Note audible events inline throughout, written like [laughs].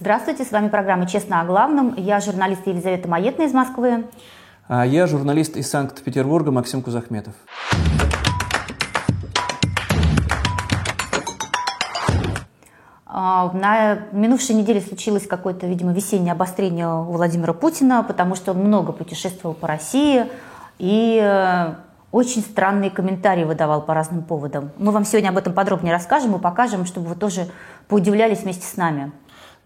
Здравствуйте, с вами программа «Честно о главном». Я журналист Елизавета Маетна из Москвы. А я журналист из Санкт-Петербурга Максим Кузахметов. А, на минувшей неделе случилось какое-то, видимо, весеннее обострение у Владимира Путина, потому что он много путешествовал по России и э, очень странные комментарии выдавал по разным поводам. Мы вам сегодня об этом подробнее расскажем и покажем, чтобы вы тоже поудивлялись вместе с нами.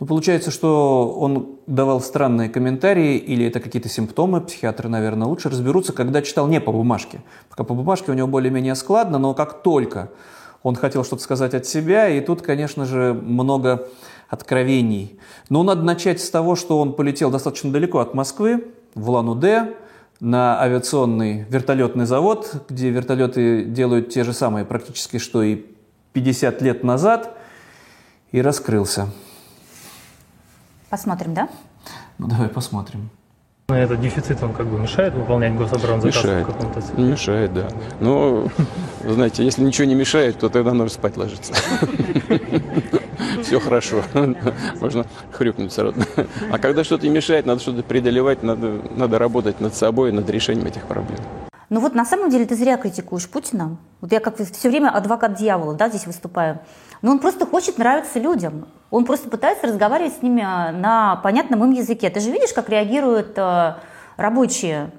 Ну, получается, что он давал странные комментарии, или это какие-то симптомы, психиатры, наверное, лучше разберутся, когда читал не по бумажке. Пока по бумажке у него более-менее складно, но как только он хотел что-то сказать от себя, и тут, конечно же, много откровений. Но надо начать с того, что он полетел достаточно далеко от Москвы, в Улан-Удэ, на авиационный вертолетный завод, где вертолеты делают те же самые практически, что и 50 лет назад, и раскрылся. Посмотрим, да? Ну, давай посмотрим. Этот дефицит, он как бы мешает выполнять гособоронзаказ мешает. в каком-то Мешает, да. Но, знаете, если ничего не мешает, то тогда нужно спать ложиться. [laughs] Все хорошо. Можно хрюкнуть сразу. А когда что-то мешает, надо что-то преодолевать, надо, надо работать над собой, над решением этих проблем. Ну вот на самом деле ты зря критикуешь Путина. Вот я как все время адвокат дьявола, да, здесь выступаю. Но он просто хочет нравиться людям. Он просто пытается разговаривать с ними на понятном им языке. Ты же видишь, как реагируют э, рабочие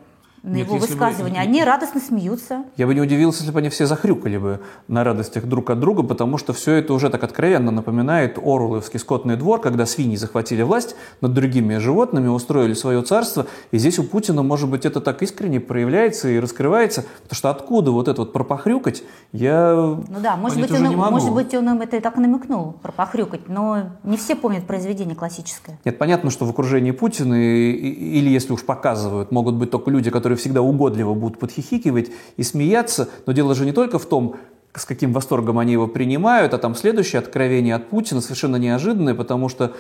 на Нет, его если бы- высказывания. Они радостно смеются. Я бы не удивился, если бы они все захрюкали бы на радостях друг от друга, потому что все это уже так откровенно напоминает Оруэлловский скотный двор, когда свиньи захватили власть над другими животными, устроили свое царство. И здесь у Путина, может быть, это так искренне проявляется и раскрывается, потому что откуда вот это вот пропохрюкать, я Ну да, может быть, он, может быть, он им это и так намекнул, про похрюкать, но не все помнят произведение классическое. Нет, понятно, что в окружении Путина, и- и- или если уж показывают, могут быть только люди, которые всегда угодливо будут подхихикивать и смеяться, но дело же не только в том, с каким восторгом они его принимают, а там следующее откровение от Путина совершенно неожиданное, потому что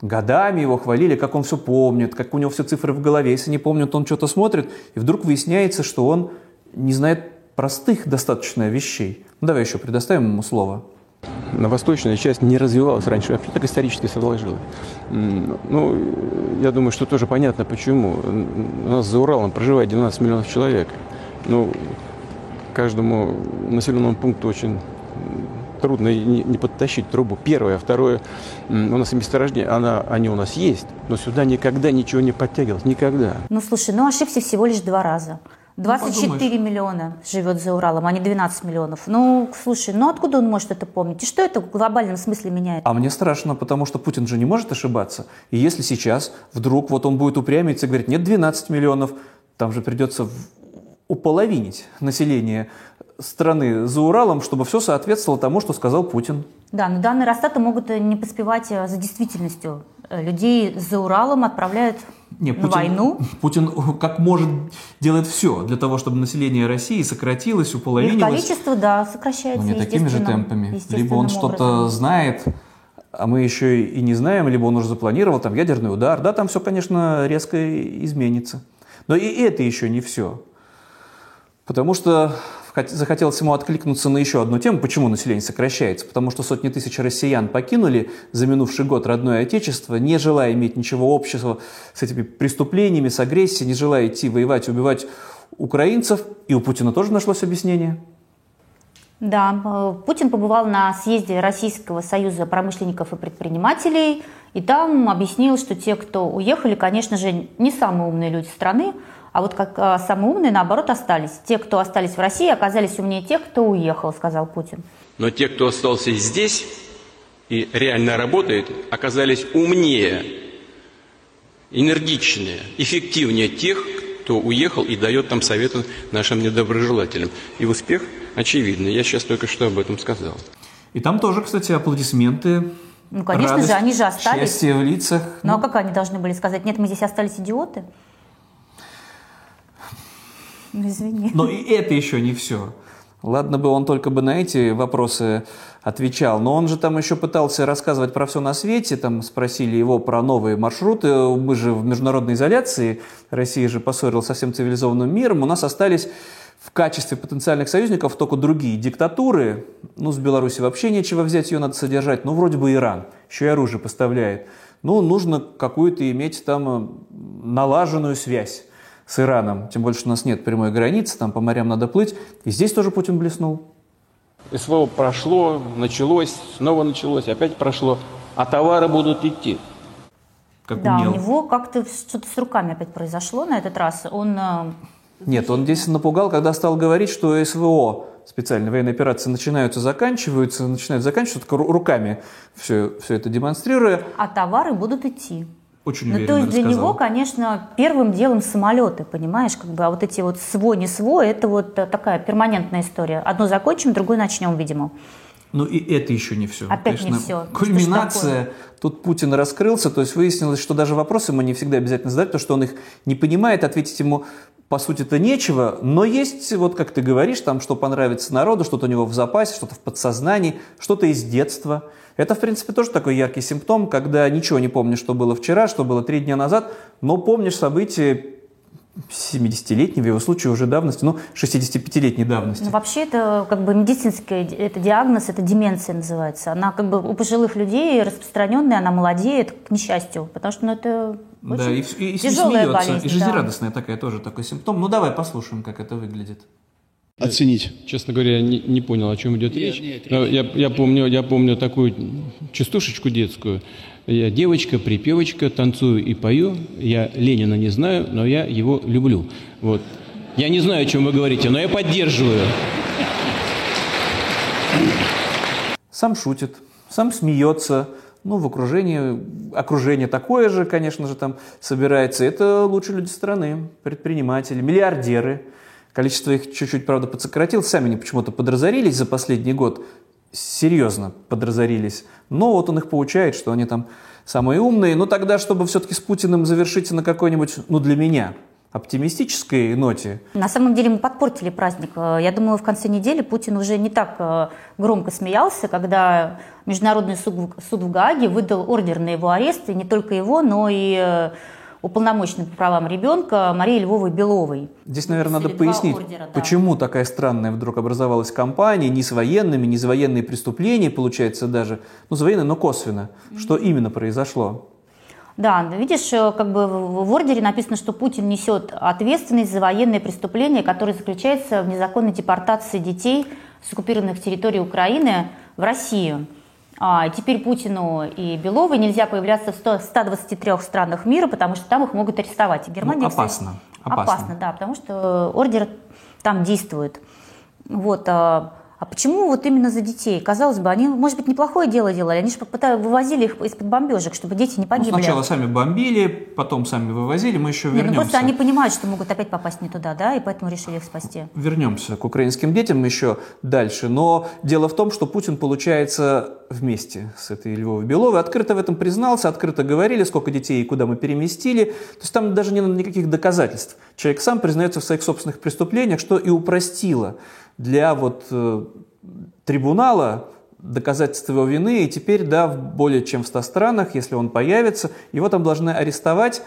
годами его хвалили, как он все помнит, как у него все цифры в голове. Если не помнит, он что-то смотрит, и вдруг выясняется, что он не знает простых достаточно вещей. Ну, давай еще предоставим ему слово. На восточная часть не развивалась раньше, вообще так исторически сложилось. Ну, я думаю, что тоже понятно почему. У нас за Уралом проживает 12 миллионов человек. Ну, каждому населенному пункту очень трудно не, подтащить трубу. Первое. Второе, у нас и месторождения, она, они у нас есть, но сюда никогда ничего не подтягивалось. Никогда. Ну слушай, ну ошибся всего лишь два раза. 24 подумаешь. миллиона живет за Уралом, а не 12 миллионов. Ну, слушай, ну откуда он может это помнить? И что это в глобальном смысле меняет? А мне страшно, потому что Путин же не может ошибаться. И если сейчас вдруг вот он будет упрямиться и говорить, нет 12 миллионов, там же придется уполовинить население страны за Уралом, чтобы все соответствовало тому, что сказал Путин. Да, но данные Росстата могут э, не поспевать э, за действительностью. Э, Людей за Уралом отправляют Не, на войну. [laughs] Путин как может делает все для того, чтобы население России сократилось, Их уполовинилось. количество, да, сокращается Ну, не такими же темпами. Либо он что-то знает, а мы еще и не знаем, либо он уже запланировал там ядерный удар. Да, там все, конечно, резко изменится. Но и это еще не все. Потому что захотелось ему откликнуться на еще одну тему, почему население сокращается. Потому что сотни тысяч россиян покинули за минувший год родное отечество, не желая иметь ничего общего с этими преступлениями, с агрессией, не желая идти воевать, убивать украинцев. И у Путина тоже нашлось объяснение. Да, э, Путин побывал на съезде Российского союза промышленников и предпринимателей, и там объяснил, что те, кто уехали, конечно же, не самые умные люди страны, а вот как э, самые умные, наоборот, остались. Те, кто остались в России, оказались умнее тех, кто уехал, сказал Путин. Но те, кто остался здесь и реально работает, оказались умнее, энергичнее, эффективнее тех, кто уехал и дает там советы нашим недоброжелателям. И успех очевидный. Я сейчас только что об этом сказал. И там тоже, кстати, аплодисменты. Ну, конечно радость, же, они же остались. Счастье в лицах. Ну а как они должны были сказать? Нет, мы здесь остались идиоты? Ну, извини. Но и это еще не все. Ладно бы он только бы на эти вопросы отвечал, но он же там еще пытался рассказывать про все на свете, там спросили его про новые маршруты, мы же в международной изоляции, Россия же поссорилась со всем цивилизованным миром, у нас остались в качестве потенциальных союзников только другие диктатуры, ну с Беларуси вообще нечего взять, ее надо содержать, ну вроде бы Иран, еще и оружие поставляет. ну, нужно какую-то иметь там налаженную связь с Ираном. Тем больше у нас нет прямой границы, там по морям надо плыть. И здесь тоже Путин блеснул. СВО прошло, началось, снова началось, опять прошло, а товары будут идти. Как да, умел. у него как-то что-то с руками опять произошло на этот раз. Он... Э, нет, он здесь напугал, когда стал говорить, что СВО специальные военные операции начинаются, заканчиваются, начинают заканчиваться, только руками все, все это демонстрируя. А товары будут идти. Очень Ну, то есть для него, конечно, первым делом самолеты, понимаешь, как бы, а вот эти вот свой, не свой, это вот э, такая перманентная история. Одно закончим, другое начнем, видимо. Ну и это еще не все. Опять Конечно, не все. Кульминация. Тут Путин раскрылся, то есть выяснилось, что даже вопросы ему не всегда обязательно задать, потому что он их не понимает, ответить ему по сути-то нечего, но есть, вот как ты говоришь, там, что понравится народу, что-то у него в запасе, что-то в подсознании, что-то из детства. Это, в принципе, тоже такой яркий симптом, когда ничего не помнишь, что было вчера, что было три дня назад, но помнишь события 70-летней, в его случае уже давности, ну, 65-летней давности. Ну, вообще это как бы медицинский это диагноз, это деменция называется. Она как бы у пожилых людей распространенная, она молодеет, к несчастью, потому что ну, это очень да, и, и, и тяжелая смеется, болезнь. и жизнерадостная да. такая тоже такой симптом. Ну, давай послушаем, как это выглядит. Оценить. Честно говоря, я не, не понял, о чем идет Нет, речь. нет, Но я, я, помню, я помню такую частушечку детскую. Я девочка, припевочка, танцую и пою. Я Ленина не знаю, но я его люблю. Вот. Я не знаю, о чем вы говорите, но я поддерживаю. Сам шутит, сам смеется. Ну, в окружении, окружение такое же, конечно же, там собирается. Это лучшие люди страны, предприниматели, миллиардеры. Количество их чуть-чуть, правда, подсократилось. Сами они почему-то подразорились за последний год. Серьезно подразорились. Но вот он их получает, что они там самые умные. Но тогда, чтобы все-таки с Путиным завершить на какой-нибудь, ну, для меня, оптимистической ноте. На самом деле мы подпортили праздник. Я думаю, в конце недели Путин уже не так э, громко смеялся, когда Международный суд, суд в Гааге выдал ордер на его арест, и не только его, но и э, уполномоченной по правам ребенка Марии Львовой Беловой. Здесь, наверное, надо пояснить, ордера, да. почему такая странная вдруг образовалась кампания, не с военными, не за военные преступления, получается даже, ну, за военные, но косвенно. Mm-hmm. Что именно произошло? Да, видишь, э, как бы в ордере написано, что Путин несет ответственность за военные преступления, которые заключаются в незаконной депортации детей с оккупированных территорий Украины в Россию. А теперь Путину и Беловой нельзя появляться в 100, 123 странах мира, потому что там их могут арестовать. И Германия, ну, опасно, кстати, опасно. Опасно, да, потому что ордер там действует. Вот, а, а почему вот именно за детей? Казалось бы, они, может быть, неплохое дело делали. Они же вывозили их из-под бомбежек, чтобы дети не погибли. Ну, сначала сами бомбили, потом сами вывозили, мы еще вернемся. Нет, ну просто они понимают, что могут опять попасть не туда, да, и поэтому решили их спасти. Вернемся к украинским детям еще дальше. Но дело в том, что Путин, получается, вместе с этой Львовой Беловой открыто в этом признался, открыто говорили, сколько детей и куда мы переместили. То есть там даже не надо никаких доказательств. Человек сам признается в своих собственных преступлениях, что и упростило для вот э, трибунала доказательства его вины, и теперь, да, в более чем в 100 странах, если он появится, его там должны арестовать.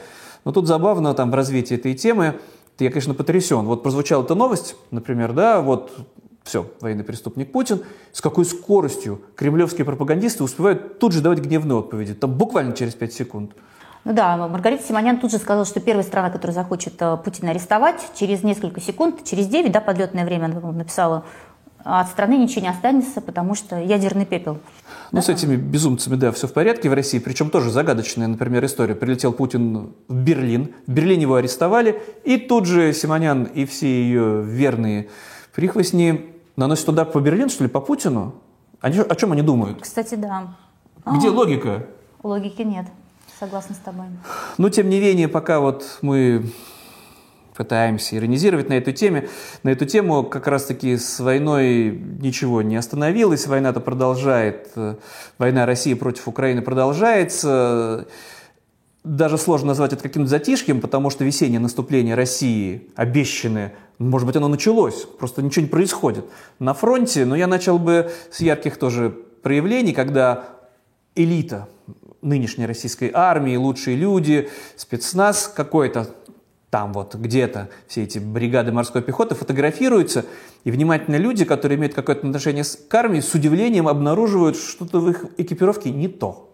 Но тут забавно там в развитии этой темы, я, конечно, потрясен. Вот прозвучала эта новость, например, да, вот все, военный преступник Путин, с какой скоростью кремлевские пропагандисты успевают тут же давать гневные отповеди, там буквально через 5 секунд. Ну да, Маргарита Симонян тут же сказала, что первая страна, которая захочет э, Путина арестовать, через несколько секунд, через 9, да, подлетное время написала, от страны ничего не останется, потому что ядерный пепел. Ну, да? с этими безумцами, да, все в порядке в России, причем тоже загадочная, например, история. Прилетел Путин в Берлин, в Берлине его арестовали, и тут же Симонян и все ее верные прихвостни наносят туда по Берлину, что ли, по Путину? Они, о чем они думают? Кстати, да. Где а, логика? Логики нет. Согласна с тобой. Но, тем не менее, пока вот мы пытаемся иронизировать на эту теме. На эту тему как раз-таки с войной ничего не остановилось. Война-то продолжает. Война России против Украины продолжается. Даже сложно назвать это каким-то затишьем, потому что весеннее наступление России, обещанное, может быть, оно началось, просто ничего не происходит. На фронте, но я начал бы с ярких тоже проявлений, когда элита нынешней российской армии, лучшие люди, спецназ какой-то, там вот где-то все эти бригады морской пехоты фотографируются, и внимательные люди, которые имеют какое-то отношение к армии, с удивлением обнаруживают, что-то в их экипировке не то.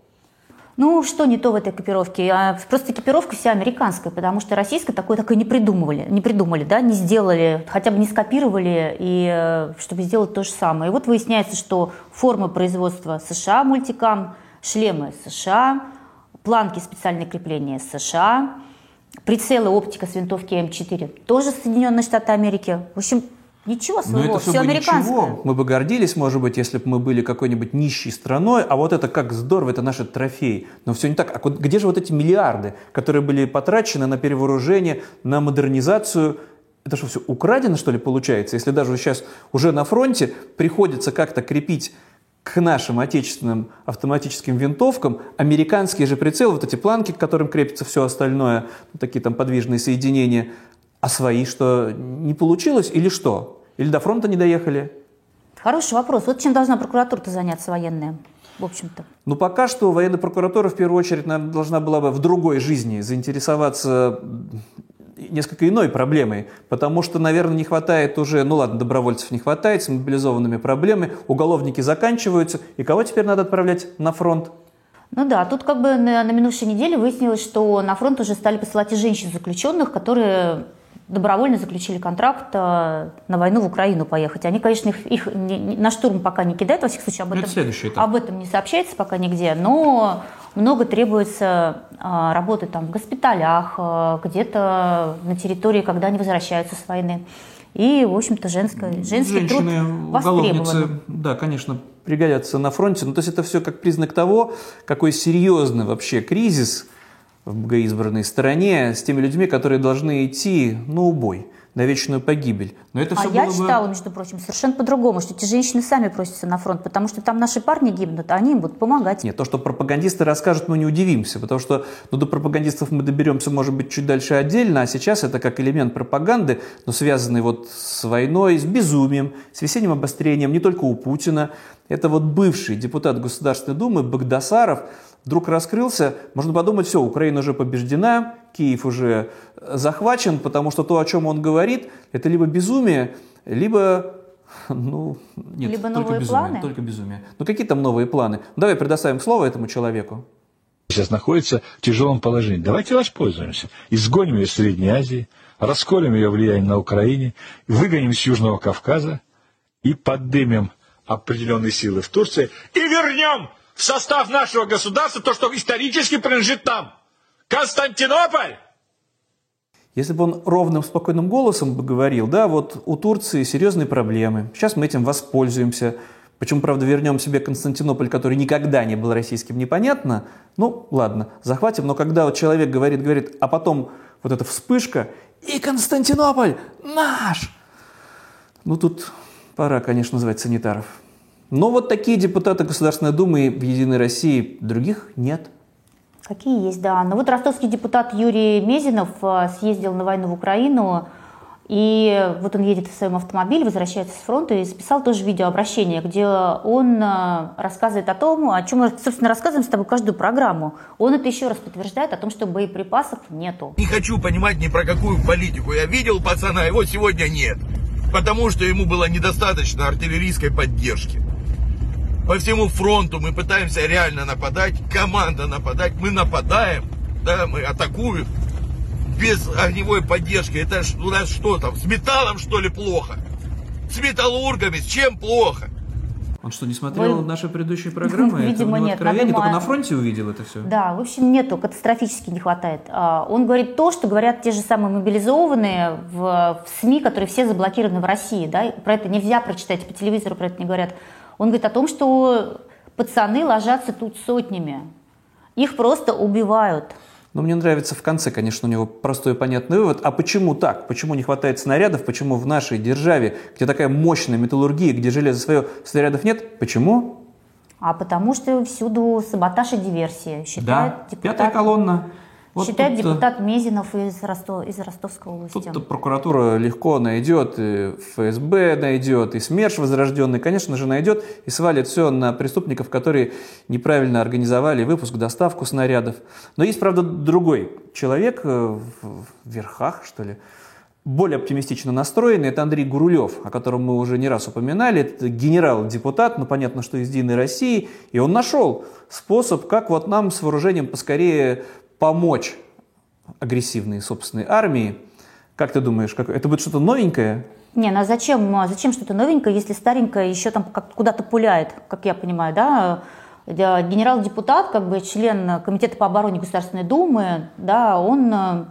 Ну, что не то в этой экипировке? А просто экипировка вся американская, потому что российская такое такое не придумывали, не придумали, да, не сделали, хотя бы не скопировали, и э, чтобы сделать то же самое. И вот выясняется, что форма производства США мультикам, шлемы США, планки специальные крепления США, прицелы оптика с винтовки М4 тоже Соединенные Штаты Америки. В общем, Ничего своего, Но это все, американское. ничего. Мы бы гордились, может быть, если бы мы были какой-нибудь нищей страной, а вот это как здорово, это наши трофеи. Но все не так. А где же вот эти миллиарды, которые были потрачены на перевооружение, на модернизацию? Это что, все украдено, что ли, получается? Если даже сейчас уже на фронте приходится как-то крепить к нашим отечественным автоматическим винтовкам американские же прицелы, вот эти планки, к которым крепится все остальное, ну, такие там подвижные соединения, а свои что, не получилось или что? Или до фронта не доехали? Хороший вопрос. Вот чем должна прокуратура-то заняться военная, в общем-то? Ну, пока что военная прокуратура в первую очередь, наверное, должна была бы в другой жизни заинтересоваться несколько иной проблемой, потому что, наверное, не хватает уже, ну ладно, добровольцев не хватает, с мобилизованными проблемами, уголовники заканчиваются, и кого теперь надо отправлять на фронт? Ну да, тут как бы на, на минувшей неделе выяснилось, что на фронт уже стали посылать и женщин заключенных, которые добровольно заключили контракт э, на войну в Украину поехать. Они, конечно, их, их не, на штурм пока не кидают, во всяком случае, об Ну, это этом, этап. об этом не сообщается пока нигде, но много требуется э, работы там в госпиталях, э, где-то на территории, когда они возвращаются с войны. И, в общем-то, женское, женский Женщины, труд востребован. да, конечно, пригодятся на фронте. Но то есть это все как признак того, какой серьезный вообще кризис в богоизбранной стране с теми людьми, которые должны идти на убой, на вечную погибель. Но это А все я было бы- читала, между прочим, совершенно по-другому, что эти женщины сами просятся на фронт, потому что там наши парни гибнут, а они им будут помогать. Нет, то, что пропагандисты расскажут, мы не удивимся, потому что ну, до пропагандистов мы доберемся, может быть, чуть дальше отдельно, а сейчас это как элемент пропаганды, но связанный вот с войной, с безумием, с весенним обострением не только у Путина. Это вот бывший депутат Государственной Думы Багдасаров вдруг раскрылся, можно подумать, все, Украина уже побеждена, Киев уже захвачен, потому что то, о чем он говорит, это либо безумие, либо ну, нет, Либо только новые безумие, планы? только безумие. Ну, какие там новые планы? Ну, давай предоставим слово этому человеку. сейчас находится в тяжелом положении. Давайте воспользуемся. Изгоним ее из Средней Азии, расколем ее влияние на Украине, выгоним с Южного Кавказа и поддымем определенные силы в Турции и вернем в состав нашего государства то, что исторически принадлежит нам. Константинополь! Если бы он ровным, спокойным голосом бы говорил, да, вот у Турции серьезные проблемы, сейчас мы этим воспользуемся, почему, правда, вернем себе Константинополь, который никогда не был российским, непонятно, ну, ладно, захватим, но когда вот человек говорит, говорит, а потом вот эта вспышка, и Константинополь наш, ну, тут пора, конечно, звать санитаров. Но вот такие депутаты Государственной Думы в «Единой России», других нет. Какие есть, да. Но вот ростовский депутат Юрий Мезинов э, съездил на войну в Украину, и вот он едет в своем автомобиле, возвращается с фронта и записал тоже видеообращение, где он э, рассказывает о том, о чем мы, собственно, рассказываем с тобой каждую программу. Он это еще раз подтверждает о том, что боеприпасов нету. Не хочу понимать ни про какую политику. Я видел пацана, его сегодня нет. Потому что ему было недостаточно артиллерийской поддержки. По всему фронту мы пытаемся реально нападать. Команда нападать. Мы нападаем. Да, мы атакуем. Без огневой поддержки. Это ж у нас что там? С металлом что ли плохо? С металлургами? С чем плохо? Он что, не смотрел Вы- наши предыдущие программы? [laughs] Это Видимо, него нет. откровение, только на фронте увидел это все. Да, в общем, нету, катастрофически не хватает. А, Он говорит то, что говорят те же самые мобилизованные в, в СМИ, которые все заблокированы в России. Да? Про это нельзя прочитать, по телевизору про это не говорят. Он говорит о том, что пацаны ложатся тут сотнями. Их просто убивают. Но мне нравится в конце, конечно, у него простой и понятный вывод. А почему так? Почему не хватает снарядов? Почему в нашей державе, где такая мощная металлургия, где железо свое, снарядов нет? Почему? А потому что всюду саботаж и диверсия, считает да, депутат, пятая колонна. Вот считает тут-то- депутат Мезинов из, Ростов, из Ростовской области. Тут-то прокуратура легко найдет, и ФСБ найдет, и СМЕРШ возрожденный, конечно же, найдет и свалит все на преступников, которые неправильно организовали выпуск, доставку снарядов. Но есть, правда, другой человек э, в в верхах, что ли, более оптимистично настроенный, это Андрей Гурулев, о котором мы уже не раз упоминали. Это генерал-депутат, ну понятно, что из Единой России. И он нашел способ, как вот нам с вооружением поскорее помочь агрессивной собственной армии. Как ты думаешь, как... это будет что-то новенькое? Не, ну а зачем, а зачем что-то новенькое, если старенькое еще там куда-то пуляет, как я понимаю, да? Генерал-депутат, как бы член Комитета по обороне Государственной Думы, да, он э,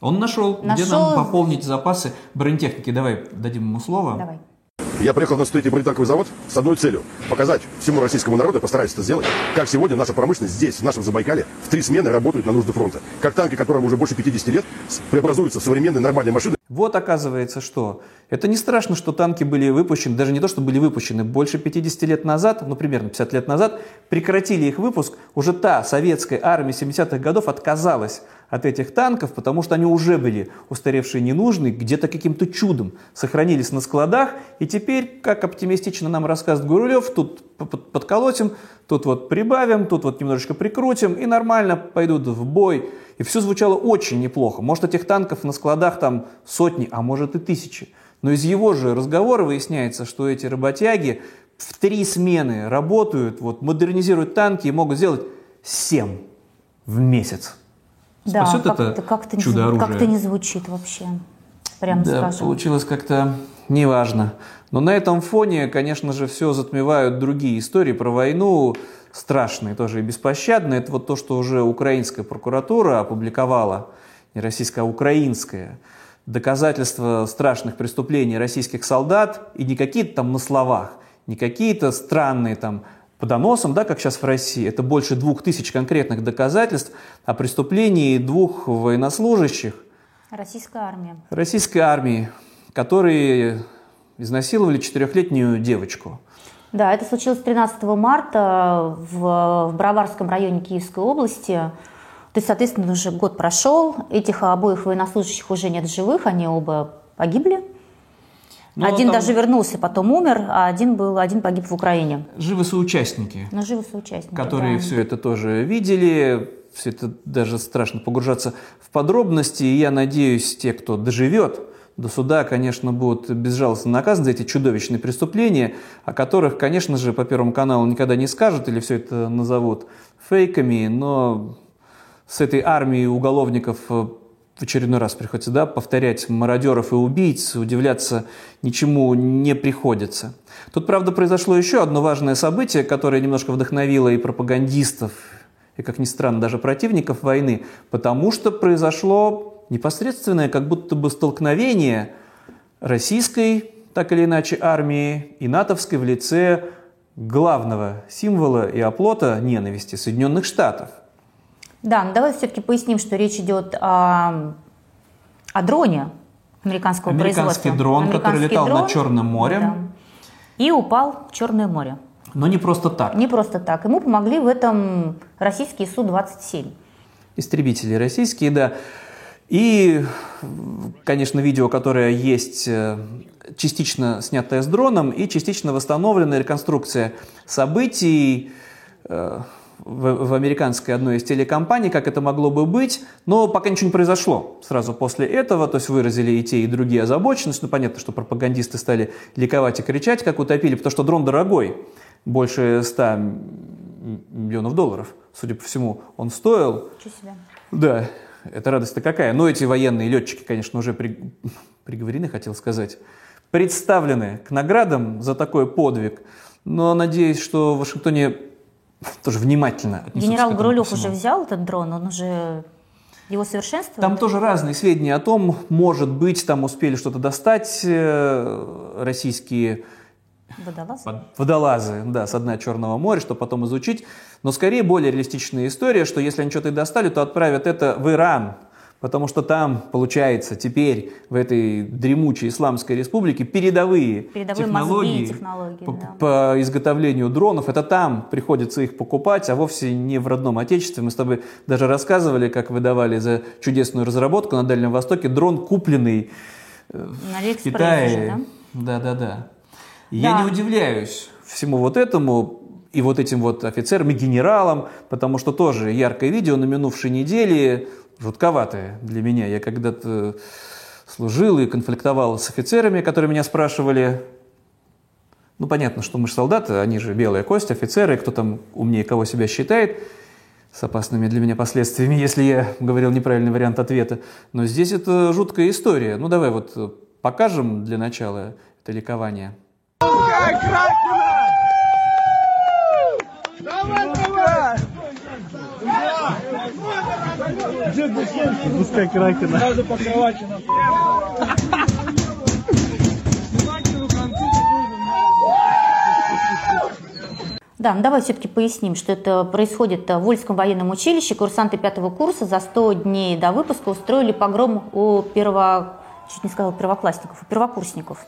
он нашел, нашел, где нам пополнить запасы бронетехники. Давай дадим ему слово. Давай. Я приехал на 103-й бронетанковый завод с одной целью – показать всему российскому народу, постараюсь это сделать, как сегодня наша промышленность здесь, в нашем Забайкале, в три смены работают на нужды фронта. Как танки, которым уже больше 50 лет, преобразуются в современные нормальные машины. Вот оказывается, что это не страшно, что танки были выпущены, даже не то, что были выпущены, больше 50 лет назад, ну примерно 50 лет назад, прекратили их выпуск. Уже та советская армия 70-х годов отказалась от этих танков, потому что они уже были устаревшие ненужные, где-то каким-то чудом сохранились на складах, и теперь, как оптимистично нам рассказывает Гурулев, тут подколотим, тут вот прибавим, тут вот немножечко прикрутим, и нормально пойдут в бой. И все звучало очень неплохо. Может, этих танков на складах там сотни, а может и тысячи. Но из его же разговора выясняется, что эти работяги в три смены работают, вот, модернизируют танки и могут сделать семь в месяц. Да, Спасет как это как чудо оружия? Как-то не звучит вообще, прям да, скажем. получилось как-то неважно. Но на этом фоне, конечно же, все затмевают другие истории про войну, страшные тоже и беспощадные. Это вот то, что уже украинская прокуратура опубликовала, не российская, а украинская, доказательства страшных преступлений российских солдат, и не какие-то там на словах, не какие-то странные там по доносам, да, как сейчас в России, это больше двух тысяч конкретных доказательств о преступлении двух военнослужащих. Российской армии. Российской армии, которые изнасиловали четырехлетнюю девочку. Да, это случилось 13 марта в, в Броварском районе Киевской области. То есть, соответственно, уже год прошел, этих обоих военнослужащих уже нет живых, они оба погибли. Но ну, один там... даже вернулся, потом умер, а один был, один погиб в Украине. Живы соучастники. Ну, живы соучастники. Которые да. все это тоже видели, все это даже страшно погружаться в подробности. И я надеюсь, те, кто доживет до суда, конечно, будут безжалостно наказаны за эти чудовищные преступления, о которых, конечно же, по Первому каналу никогда не скажут или все это назовут фейками, но с этой армией уголовников в очередной раз приходится да, повторять мародеров и убийц, удивляться ничему не приходится. Тут, правда, произошло еще одно важное событие, которое немножко вдохновило и пропагандистов, и, как ни странно, даже противников войны, потому что произошло непосредственное как будто бы столкновение российской, так или иначе, армии и натовской в лице главного символа и оплота ненависти Соединенных Штатов – да, но давай все-таки поясним, что речь идет о, о дроне американского Американский производства. дрон, Американский который летал дрон, над Черным морем. Да. И упал в Черное море. Но не просто так. Не просто так. Ему помогли в этом российские Су-27. Истребители российские, да. И, конечно, видео, которое есть э, частично снятое с дроном и частично восстановленная реконструкция событий, э, в, в американской одной из телекомпаний, как это могло бы быть, но пока ничего не произошло сразу после этого, то есть выразили и те, и другие озабоченность, ну понятно, что пропагандисты стали ликовать и кричать, как утопили, потому что дрон дорогой, больше 100 миллионов долларов, судя по всему, он стоил. Да, это радость-то какая. Но эти военные летчики, конечно, уже при... [laughs] приговорены, хотел сказать, представлены к наградам за такой подвиг. Но надеюсь, что в Вашингтоне тоже внимательно Генерал Грулев уже взял этот дрон, он уже его совершенствует? Там тоже разные сведения о том, может быть, там успели что-то достать э, российские Водолазы? Водолазы, да, с дна Черного моря, чтобы потом изучить. Но скорее более реалистичная история, что если они что-то и достали, то отправят это в Иран, Потому что там, получается, теперь в этой дремучей исламской республике передовые, передовые технологии, мозги, технологии по, да. по изготовлению дронов. Это там приходится их покупать, а вовсе не в родном отечестве. Мы с тобой даже рассказывали, как выдавали за чудесную разработку на Дальнем Востоке дрон, купленный э, на в Китае. да? Да, да, да. Я не удивляюсь всему вот этому и вот этим вот офицерам и генералам, потому что тоже яркое видео на минувшей неделе жутковатое для меня. Я когда-то служил и конфликтовал с офицерами, которые меня спрашивали, ну, понятно, что мы же солдаты, они же белая кость, офицеры, кто там умнее кого себя считает, с опасными для меня последствиями, [laughs] если я говорил неправильный вариант ответа. Но здесь это жуткая история. Ну, давай вот покажем для начала это ликование. Давай, давай! Пускай Кракена. Сразу по кровати Да, ну давай все-таки поясним, что это происходит в Вольском военном училище. Курсанты пятого курса за 100 дней до выпуска устроили погром у перво... чуть не сказала первоклассников, у первокурсников.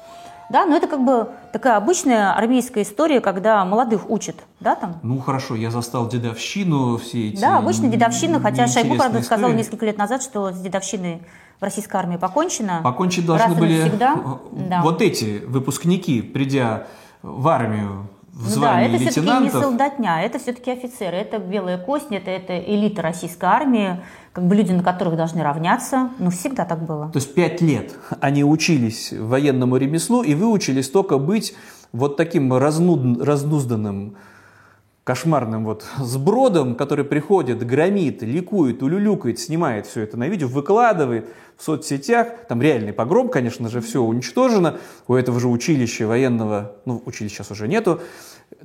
Да, но это как бы такая обычная армейская история, когда молодых учат, да, там? Ну, хорошо, я застал дедовщину, все эти... Да, обычно дедовщина, хотя Шойгу, правда, сказал несколько лет назад, что с дедовщиной в российской армии покончено. Покончить должны были навсегда. вот эти выпускники, придя в армию, в ну да, это все-таки не солдатня, это все-таки офицеры, это белая кость, это, это элита российской армии, как бы люди, на которых должны равняться. Ну, всегда так было. То есть пять лет они учились военному ремеслу и выучились только быть вот таким разнуд, разнузданным, кошмарным вот сбродом, который приходит, громит, ликует, улюлюкает, снимает все это на видео, выкладывает в соцсетях. Там реальный погром, конечно же, все уничтожено. У этого же училища военного, ну, училища сейчас уже нету,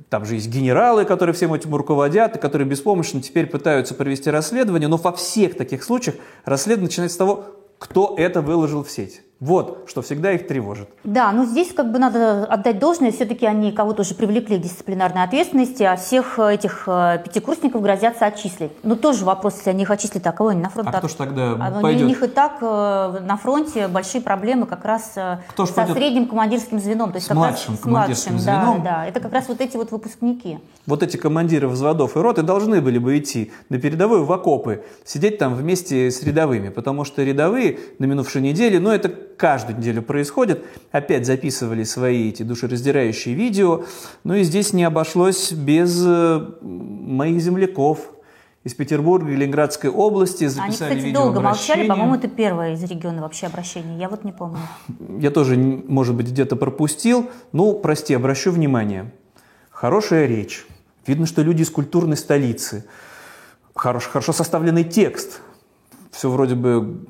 там же есть генералы, которые всем этим руководят, и которые беспомощно теперь пытаются провести расследование, но во всех таких случаях расследование начинается с того, кто это выложил в сеть. Вот, что всегда их тревожит. Да, но здесь как бы надо отдать должное, все-таки они кого-то уже привлекли к дисциплинарной ответственности, а всех этих э, пятикурсников грозятся отчислить. Ну, тоже вопрос, если они их отчислят, а кого они на фронт? А кто ж тогда а пойдет? У них и так э, на фронте большие проблемы как раз э, кто со пойдет? средним командирским звеном. То есть с как младшим раз, командирским с младшим, звеном? Да, да, это как раз вот эти вот выпускники. Вот эти командиры взводов и роты должны были бы идти на передовую в окопы, сидеть там вместе с рядовыми, потому что рядовые на минувшей неделе, ну, это каждую неделю происходит. Опять записывали свои эти душераздирающие видео. Ну и здесь не обошлось без э, моих земляков, из Петербурга и Ленинградской области записали Они, кстати, долго молчали, по-моему, это первое из региона вообще обращение, я вот не помню. Я тоже, может быть, где-то пропустил. Ну, прости, обращу внимание. Хорошая речь. Видно, что люди из культурной столицы. Хорош, хорошо составленный текст. Все вроде бы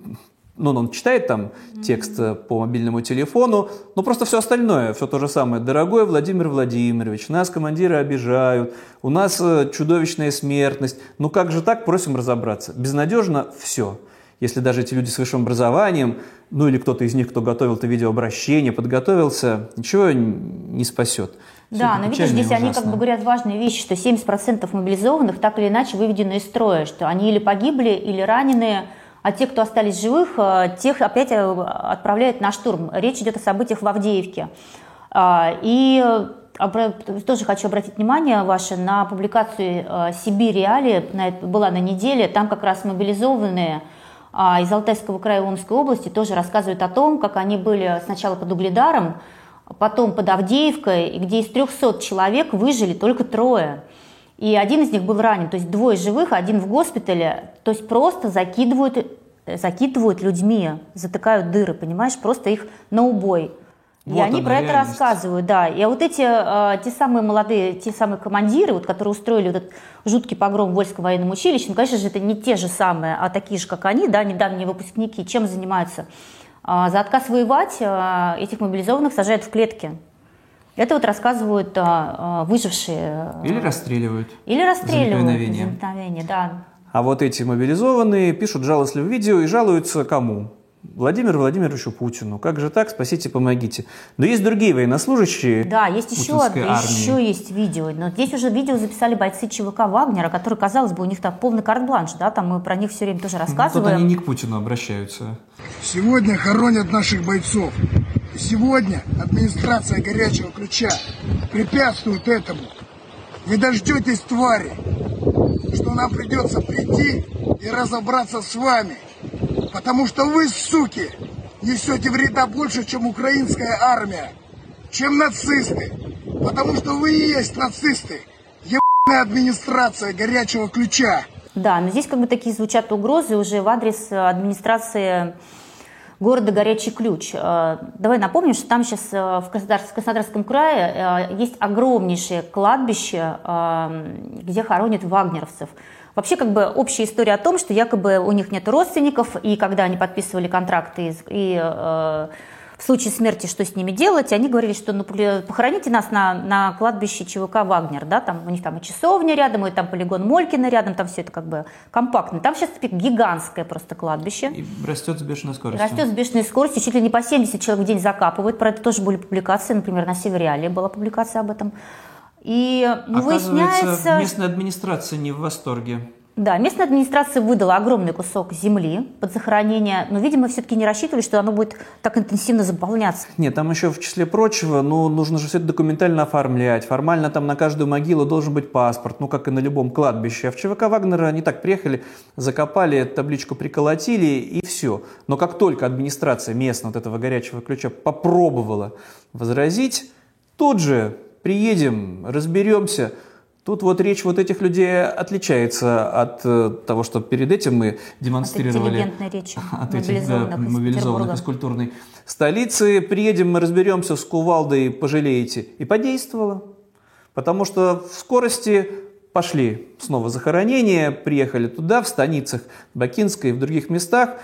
ну, он читает там текст э, по мобильному телефону, но просто все остальное, все то же самое. Дорогой Владимир Владимирович, нас командиры обижают, у нас э, чудовищная смертность. Ну как же так, просим разобраться. Безнадежно все. Если даже эти люди с высшим образованием, ну или кто-то из них, кто готовил это видеообращение, подготовился, ничего не спасет. Да, но видишь, здесь они как бы говорят важные вещи, что 70% мобилизованных так или иначе выведены из строя, что они или погибли, или ранены, а те, кто остались живых, э, тех опять э, отправляют на штурм. Речь идет о событиях в Авдеевке. А, и тоже хочу обратить внимание ваше на публикацию э, «Сибирь реалии», была на неделе, там как раз мобилизованные а, из Алтайского края Омской области тоже рассказывают о том, как они были сначала под Угледаром, потом под Авдеевкой, где из 300 человек выжили только трое. И один из них был ранен, то есть двое живых, один в госпитале. То есть просто закидывают, закидывают людьми, затыкают дыры, понимаешь, просто их на убой. Вот и они про это рассказывают, да. И вот эти э, те самые молодые, те самые командиры, вот, которые устроили вот этот жуткий погром в Вольском военном училище, ну, конечно же, это не те же самые, а такие же, как они, да, недавние выпускники. Чем занимаются? Э, за отказ воевать э, этих мобилизованных сажают в клетки. Это вот рассказывают а, а, выжившие. Или расстреливают. Или расстреливают. За неповиновение. да. А вот эти мобилизованные пишут жалостливое видео и жалуются кому? Владимиру Владимировичу Путину. Как же так? Спасите, помогите. Но есть другие военнослужащие. Да, есть еще, армии. еще есть видео. Но здесь уже видео записали бойцы ЧВК Вагнера, которые, казалось бы, у них там полный карт-бланш, да, там мы про них все время тоже рассказываем. Ну, тут они не к Путину обращаются. Сегодня хоронят наших бойцов. Сегодня администрация горячего ключа препятствует этому. Вы дождетесь твари, что нам придется прийти и разобраться с вами – Потому что вы, суки, несете вреда больше, чем украинская армия, чем нацисты. Потому что вы и есть нацисты. Ебаная администрация горячего ключа. Да, но здесь как бы такие звучат угрозы уже в адрес администрации города Горячий Ключ. Э, давай напомним, что там сейчас э, в Краснодарском крае есть огромнейшее кладбище, где хоронят вагнеровцев. Вообще, как бы общая история о том, что якобы у них нет родственников, и когда они подписывали контракты и в случае смерти что с ними делать, они говорили, что ну, похороните нас на, на кладбище ЧВК «Вагнер», да, там у них там и часовня рядом, и там полигон Молькина рядом, там все это как бы компактно. Там сейчас гигантское просто кладбище. И растет с бешеной скоростью. Растет с бешеной скоростью, чуть ли не по 70 человек в день закапывают. Про это тоже были публикации, например, на Севериале была публикация об этом. И ну, выясняется... местная администрация не в восторге. Да, местная администрация выдала огромный кусок земли под захоронение, но, видимо, все-таки не рассчитывали, что оно будет так интенсивно заполняться. Нет, там еще в числе прочего, ну, нужно же все это документально оформлять. Формально там на каждую могилу должен быть паспорт, ну, как и на любом кладбище. А в ЧВК Вагнера они так приехали, закопали, табличку приколотили и все. Но как только администрация местная вот этого горячего ключа попробовала возразить, тут же приедем, разберемся – Тут вот речь вот этих людей отличается от э, того, что перед этим мы демонстрировали. От речи. [laughs] От этих, да, мобилизованных из культурной столицы. Приедем, мы разберемся с кувалдой, пожалеете. И подействовало. Потому что в скорости пошли снова захоронения, приехали туда, в станицах Бакинской и в других местах.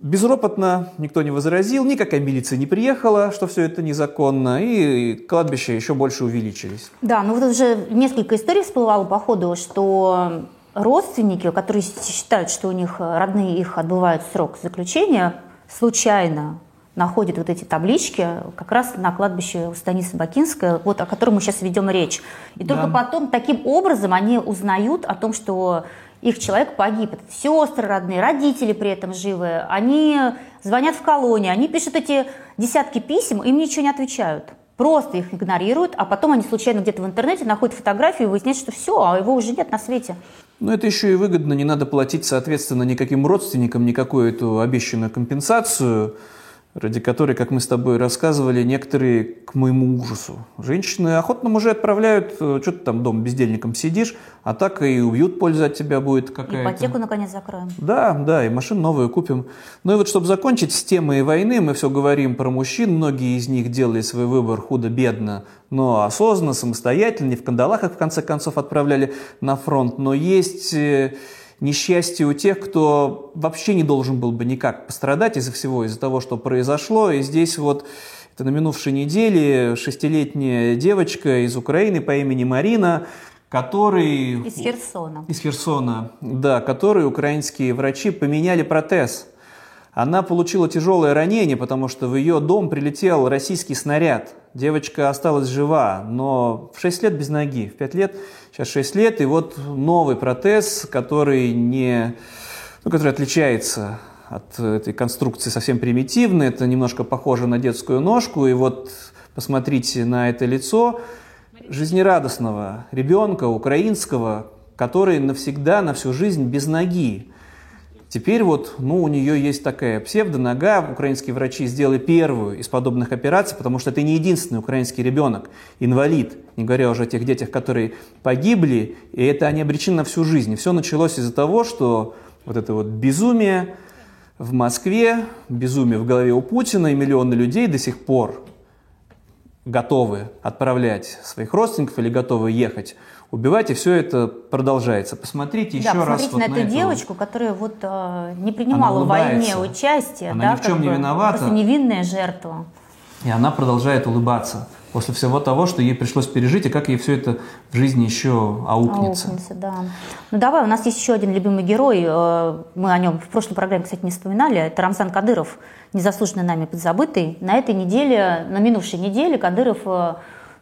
Безропотно никто не возразил, никакая милиция не приехала, что все это незаконно, и кладбища еще больше увеличились. Да, ну вот уже несколько историй всплывало по ходу, что родственники, которые считают, что у них родные их отбывают срок заключения, случайно находят вот эти таблички как раз на кладбище у станицы Бакинская, вот о котором мы сейчас ведем речь. И да. только потом таким образом они узнают о том, что их человек погиб. Это сестры родные, родители при этом живы. Они звонят в колонию, они пишут эти десятки писем, им ничего не отвечают. Просто их игнорируют, а потом они случайно где-то в интернете находят фотографию и выясняют, что все, а его уже нет на свете. Но это еще и выгодно, не надо платить, соответственно, никаким родственникам никакую эту обещанную компенсацию ради которой, как мы с тобой рассказывали, некоторые, к моему ужасу, женщины охотно мужей отправляют, э, что ты там дом бездельником сидишь, а так и убьют, польза от тебя будет какая-то. Ипотеку, наконец, закроем. Да, да, и машину новую купим. Ну и вот, чтобы закончить с темой войны, мы все говорим про мужчин, многие из них делали свой выбор худо-бедно, но осознанно, самостоятельно, не в кандалах их в конце концов отправляли на фронт, но есть э, несчастье у тех, кто вообще не должен был бы никак пострадать из-за всего, из-за того, что произошло. И здесь вот это на минувшей неделе шестилетняя девочка из Украины по имени Марина, который... Из Херсона. Из Херсона, да, который украинские врачи поменяли протез. Она получила тяжелое ранение, потому что в ее дом прилетел российский снаряд. Девочка осталась жива, но в 6 лет без ноги, в 5 лет Сейчас 6 лет, и вот новый протез, который, не, ну, который отличается от этой конструкции совсем примитивный. Это немножко похоже на детскую ножку. И вот посмотрите на это лицо жизнерадостного ребенка украинского, который навсегда, на всю жизнь без ноги. Теперь вот, ну, у нее есть такая псевдонога. Украинские врачи сделали первую из подобных операций, потому что это не единственный украинский ребенок, инвалид, не говоря уже о тех детях, которые погибли, и это они обречены на всю жизнь. Все началось из-за того, что вот это вот безумие в Москве, безумие в голове у Путина, и миллионы людей до сих пор готовы отправлять своих родственников или готовы ехать убивать, и все это продолжается. Посмотрите да, еще раз вот на, на эту девочку, которая вот э, не принимала в войне участие, она да, ни в чем не виновата. Просто невинная жертва. И она продолжает улыбаться после всего того, что ей пришлось пережить, и как ей все это в жизни еще аукнется. Аукнется, да. Ну давай, у нас есть еще один любимый герой, э, мы о нем в прошлой программе, кстати, не вспоминали, это Рамзан Кадыров, незаслуженно нами подзабытый. На этой неделе, на минувшей неделе Кадыров э,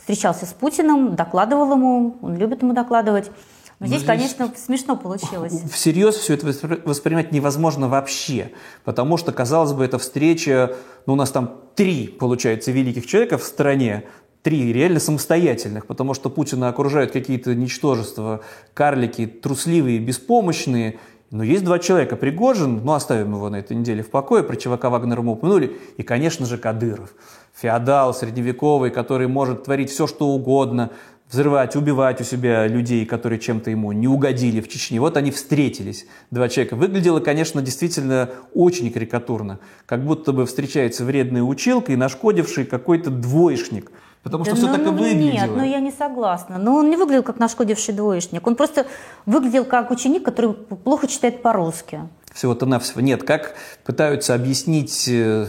встречался с Путиным, докладывал ему, он любит ему докладывать. Но, здесь, здесь, конечно, смешно получилось. [laughs] Всерьез все это воспринимать невозможно вообще, потому что, казалось бы, эта встреча, ну, у нас там три, получается, великих человека в стране, три реально самостоятельных, потому что Путина окружают какие-то ничтожества, карлики, трусливые, беспомощные, но есть два человека. Пригожин, ну оставим его на этой неделе в покое, про ЧВК Вагнера мы упомянули, и, конечно же, Кадыров. Феодал средневековый, который может творить все, что угодно, взрывать, убивать у себя людей, которые чем-то ему не угодили в Чечне. Вот они встретились, два человека. Выглядело, конечно, действительно очень карикатурно. Как будто бы встречается вредная училка и нашкодивший какой-то двоечник. Потому что Да все ну, так и ну, выглядело. Нет, ну я не согласна. Но он не выглядел как нашкодивший двоечник. Он просто выглядел как ученик, который плохо читает по-русски всего-то навсего. Нет, как пытаются объяснить э,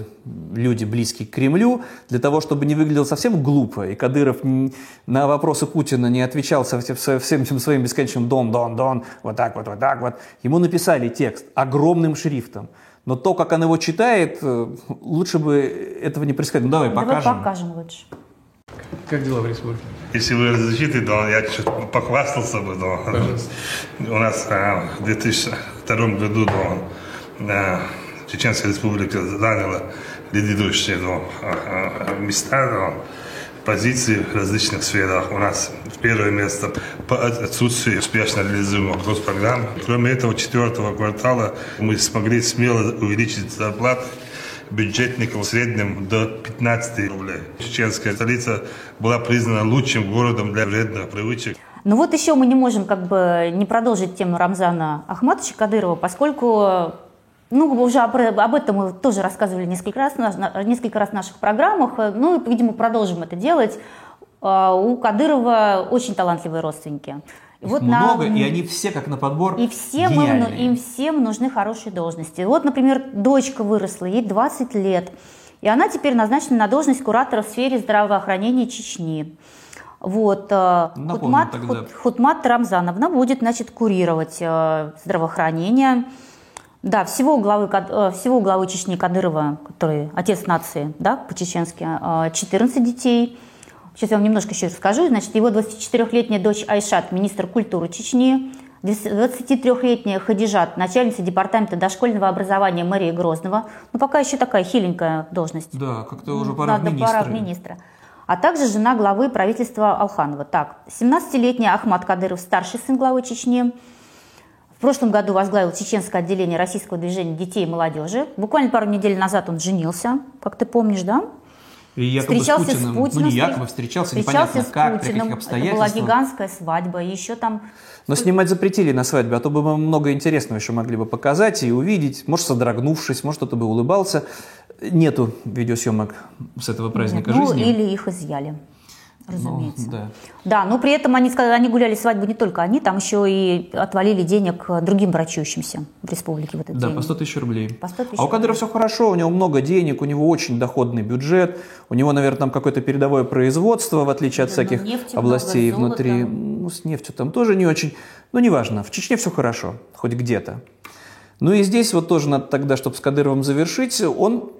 люди, близкие к Кремлю, для того, чтобы не выглядело совсем глупо, и Кадыров на вопросы Путина не отвечал со всем этим своим бесконечным «дон-дон-дон», вот так вот, вот так вот. Ему написали текст огромным шрифтом. Но то, как он его читает, э, лучше бы этого не происходило. Ну, давай, давай покажем. Давай покажем лучше. Как дела в республике? Если вы разрешите, да, я чуть похвастался бы, да. Пожалуйста. У нас а, 2000 Втором году он, э, Чеченская республика заняла лидирующие ну, места, позиции в различных сферах. У нас в первое место по отсутствию успешно реализуемых госпрограмм. Кроме этого, четвертого квартала мы смогли смело увеличить зарплаты бюджетников в среднем до 15 рублей. Чеченская столица была признана лучшим городом для вредных привычек. Ну вот еще мы не можем как бы не продолжить тему Рамзана Ахматовича Кадырова, поскольку ну, уже об, об этом мы тоже рассказывали несколько раз, на- несколько раз в наших программах, ну, и, видимо, продолжим это делать. А, У Кадырова очень талантливые родственники. И вот много, и они все как на подбор И всем им, гениальные. им всем нужны хорошие должности. Вот, например, дочка выросла, ей 20 лет, и она теперь назначена на должность куратора в сфере здравоохранения Чечни. Вот, э, Напомню Хутмат, тогда. Хут- Хутмат Рамзановна будет, значит, курировать э, здравоохранение. Да, всего главы, э, всего главы Чечни Кадырова, который отец нации, да, по-чеченски, э, 14 детей. Сейчас я вам немножко еще расскажу. Значит, его 24-летняя дочь Айшат, министр культуры Чечни, 23-летняя Хадижат, начальница департамента дошкольного образования мэрии Грозного. Ну, пока еще такая хиленькая должность. Да, как-то уже пора в Надо пора в министры. министра. А также жена главы правительства Алханова. Так, 17-летний Ахмат Кадыров, старший сын главы Чечни. В прошлом году возглавил чеченское отделение российского движения детей и молодежи. Буквально пару недель назад он женился, как ты помнишь, да? И якобы встречался с Путиным, с Путиным. ну не якобы, встречался, встречался непонятно с как, при Путиным. каких Это была обстоятельствах. гигантская свадьба. Еще там Но снимать запретили на свадьбе, а то бы мы много интересного еще могли бы показать и увидеть. Может, содрогнувшись, может, кто-то бы улыбался. Нету видеосъемок с этого праздника Нет, ну, жизни. или их изъяли, разумеется. Ну, да. Да, но при этом они сказали, они гуляли свадьбу не только они, там еще и отвалили денег другим брачующимся в республике в этот Да, день. по 100 тысяч рублей. По 100 тысяч а у Кадырова все хорошо, у него много денег, у него очень доходный бюджет, у него, наверное, там какое-то передовое производство, в отличие от Да, всяких областей много, внутри. Ну, с нефтью там тоже не очень. Ну, неважно, в Чечне все хорошо, хоть где-то. Ну и здесь вот тоже надо тогда, чтобы с Кадыровым завершить, он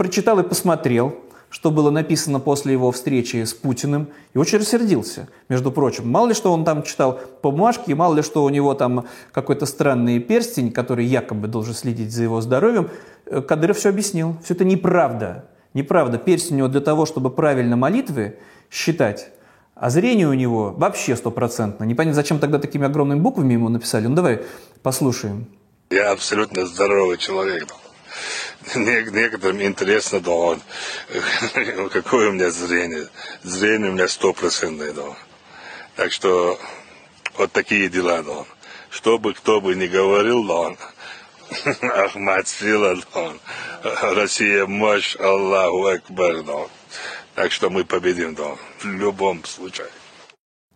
прочитал и посмотрел, что было написано после его встречи с Путиным, и очень рассердился, между прочим. Мало ли, что он там читал по бумажке, мало ли, что у него там какой-то странный перстень, который якобы должен следить за его здоровьем. Э, Кадыров все объяснил. Все это неправда. Неправда. Перстень у него для того, чтобы правильно молитвы считать, а зрение у него вообще стопроцентно. Непонятно, зачем тогда такими огромными буквами ему написали. Ну, давай послушаем. Я абсолютно здоровый человек. Некоторым интересно, да, он, [laughs] какое у меня зрение. Зрение у меня стопроцентное, да. Так что вот такие дела, да. Что бы кто бы ни говорил, да, [laughs] он, Ахмад сила, да, он, Россия мощь, Аллаху Акбар, да. Так что мы победим, да, в любом случае.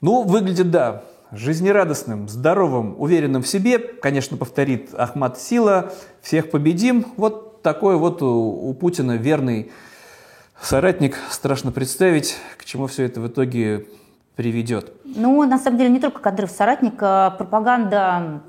Ну, выглядит, да, жизнерадостным, здоровым, уверенным в себе. Конечно, повторит Ахмад Сила. Всех победим. Вот такой вот у, у Путина верный соратник. Страшно представить, к чему все это в итоге приведет. Ну, на самом деле, не только Кадыров соратник, а пропаганда,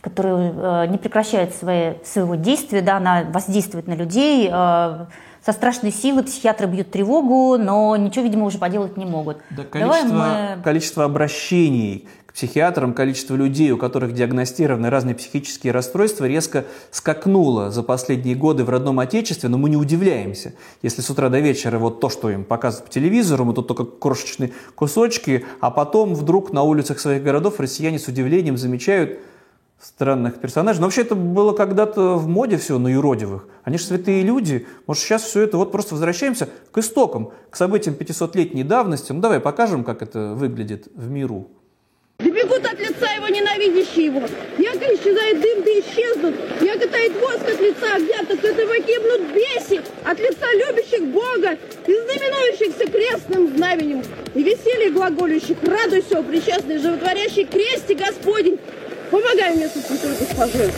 которая э, не прекращает свои, своего действия, да, она воздействует на людей. э, Со страшной силой психиатры бьют тревогу, но ничего, видимо, уже поделать не могут. Да, Давай количество, мы... количество обращений к психиатрам, количество людей, у которых диагностированы разные психические расстройства, резко скакнуло за последние годы в родном отечестве, но мы не удивляемся. Если с утра до вечера вот то, что им показывают по телевизору, мы тут только крошечные кусочки, а потом вдруг на улицах своих городов россияне с удивлением замечают странных персонажей. Но вообще это было когда-то в моде все на юродивых. Они же святые люди. Может, сейчас все это вот просто возвращаемся к истокам, к событиям 500-летней давности. Ну, давай покажем, как это выглядит в миру. Да бегут от лица его ненавидящие его. Яко исчезает дым, да исчезнут. Яко тает воск от лица огнята, то это гибнут беси от лица любящих Бога и знаменующихся крестным знаменем. И веселье глаголющих, радуйся, о причастный, животворящий кресте Господень. Помогай мне со святой госпожой.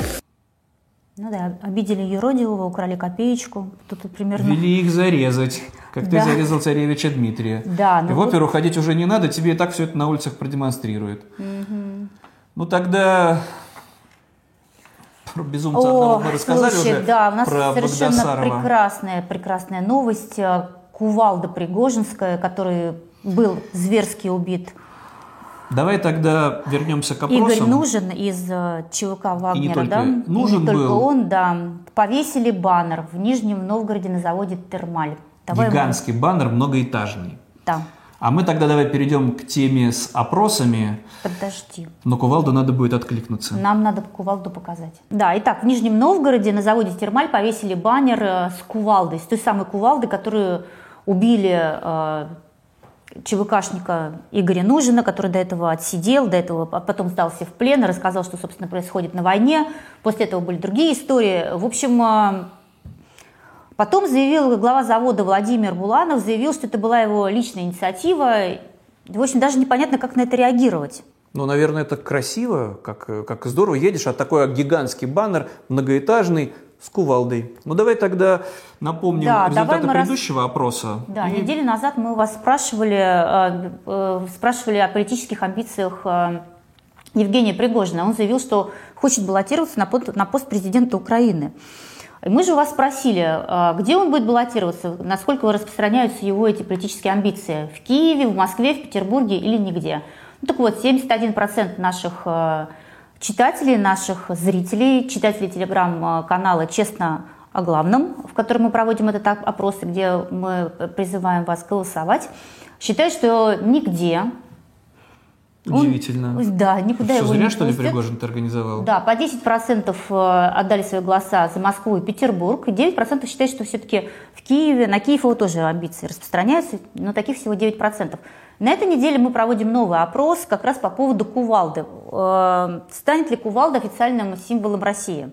Ну да, обидели юродивого, украли копеечку. Тут примерно... Вели их зарезать, как Да. ты зарезал царевича Дмитрия. Да, И ну в вот- оперу ходить уже не надо, тебе и так все это на улицах продемонстрируют. Мгм. Ну тогда про безумца О, одного мы рассказали слушай, уже, да, у нас про совершенно прекрасная, прекрасная новость. Э, Кувалда Пригожинская, который был зверски убит. Давай тогда вернемся к опросам. Игорь Нужен из э, ЧВК Вагнера, только да? Нужен И не только был. он, да. Повесили баннер в Нижнем Новгороде на заводе Термаль. Давай мы- Гигантский баннер, многоэтажный. Да, А мы тогда давай перейдем к теме с опросами. подожди. Но Кувалду надо будет откликнуться. Нам надо кувалду показать. Да, итак, в Нижнем Новгороде на заводе Термаль повесили баннер э, с кувалдой, с той самой кувалдой, которую убили э, ЧВКшника Игоря Нужина, который до этого отсидел, до этого потом сдался в плен и рассказал, что, собственно, происходит на войне. После этого были другие истории. В общем, э, потом заявил глава завода Владимир Буланов, заявил, что это была его личная инициатива. В общем, даже непонятно, как на это реагировать. Ну, наверное, это красиво, как, как здорово едешь, а такой гигантский баннер, многоэтажный, с кувалдой. Ну, давай тогда напомним Да, результаты предыдущего опроса. Да, И- неделю назад мы у вас спрашивали, э, э, спрашивали о политических амбициях э, Евгения Пригожина. Он заявил, что хочет баллотироваться на пост, на пост президента Украины. Мы же вас спросили, э, где он будет баллотироваться, насколько распространяются его эти политические амбиции. В Киеве, в Москве, в Петербурге или нигде. Ну так вот, 71% наших э, читателей, наших зрителей, читателей телеграм-канала «Честно о главном», в котором мы проводим этот оп- опрос, где мы призываем вас голосовать, считают, что нигде, Он- Удивительно. да, никуда Что, его зря, не что ли, пустят. Пригожин-то организовал? Да, по 10% э, отдали свои голоса за Москву и Петербург, и 9% считают, что все-таки в Киеве, на Киев его тоже амбиции распространяются, но таких всего 9%. На этой неделе мы проводим новый опрос как раз по поводу кувалды. Э, Станет ли кувалда официальным символом России?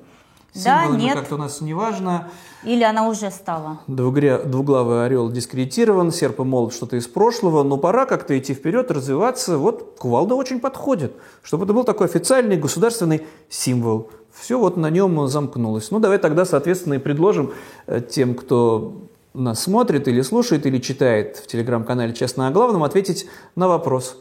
Да, Символами нет, как-то у нас не важно. или она уже стала? Двугря- Двуглавый орел дискредитирован, серп и молот что-то из прошлого, но пора как-то идти вперед, развиваться. Вот кувалда очень подходит, чтобы это был такой официальный государственный символ. Все вот на нем замкнулось. Ну, давай тогда, соответственно, и предложим э, тем, кто нас смотрит или слушает, или читает в телеграм-канале «Честно о главном», ответить на вопрос.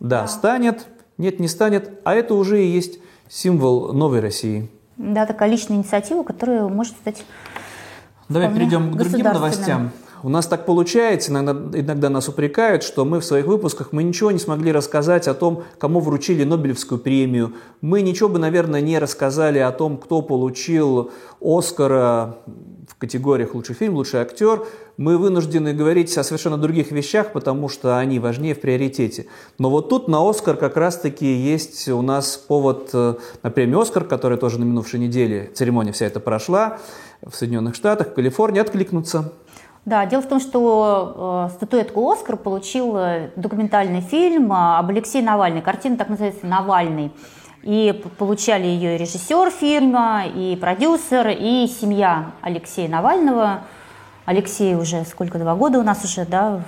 Да, станет, нет, не станет, а это уже и есть символ новой России. Да, такая личная инициатива, которая может стать Давай перейдем к другим новостям. У нас так получается, иногда, иногда нас упрекают, что мы в своих выпусках мы ничего не смогли рассказать о том, кому вручили Нобелевскую премию. Мы ничего бы, наверное, не рассказали о том, кто получил Оскара в категориях лучший фильм, лучший актер. Мы вынуждены говорить о совершенно других вещах, потому что они важнее в приоритете. Но вот тут на Оскар как раз-таки есть у нас повод э, на премию Оскар, которая тоже на минувшей неделе, церемония вся эта прошла в Соединенных Штатах, в Калифорнии, откликнуться. Да, дело в том, что э, статуэтку «Оскар» получил э, документальный фильм э, об Алексее Навальный. Картина так называется «Навальный». И получали ее и режиссер фильма, и продюсер, и семья Алексея Навального. Алексей уже сколько, два года у нас уже, да?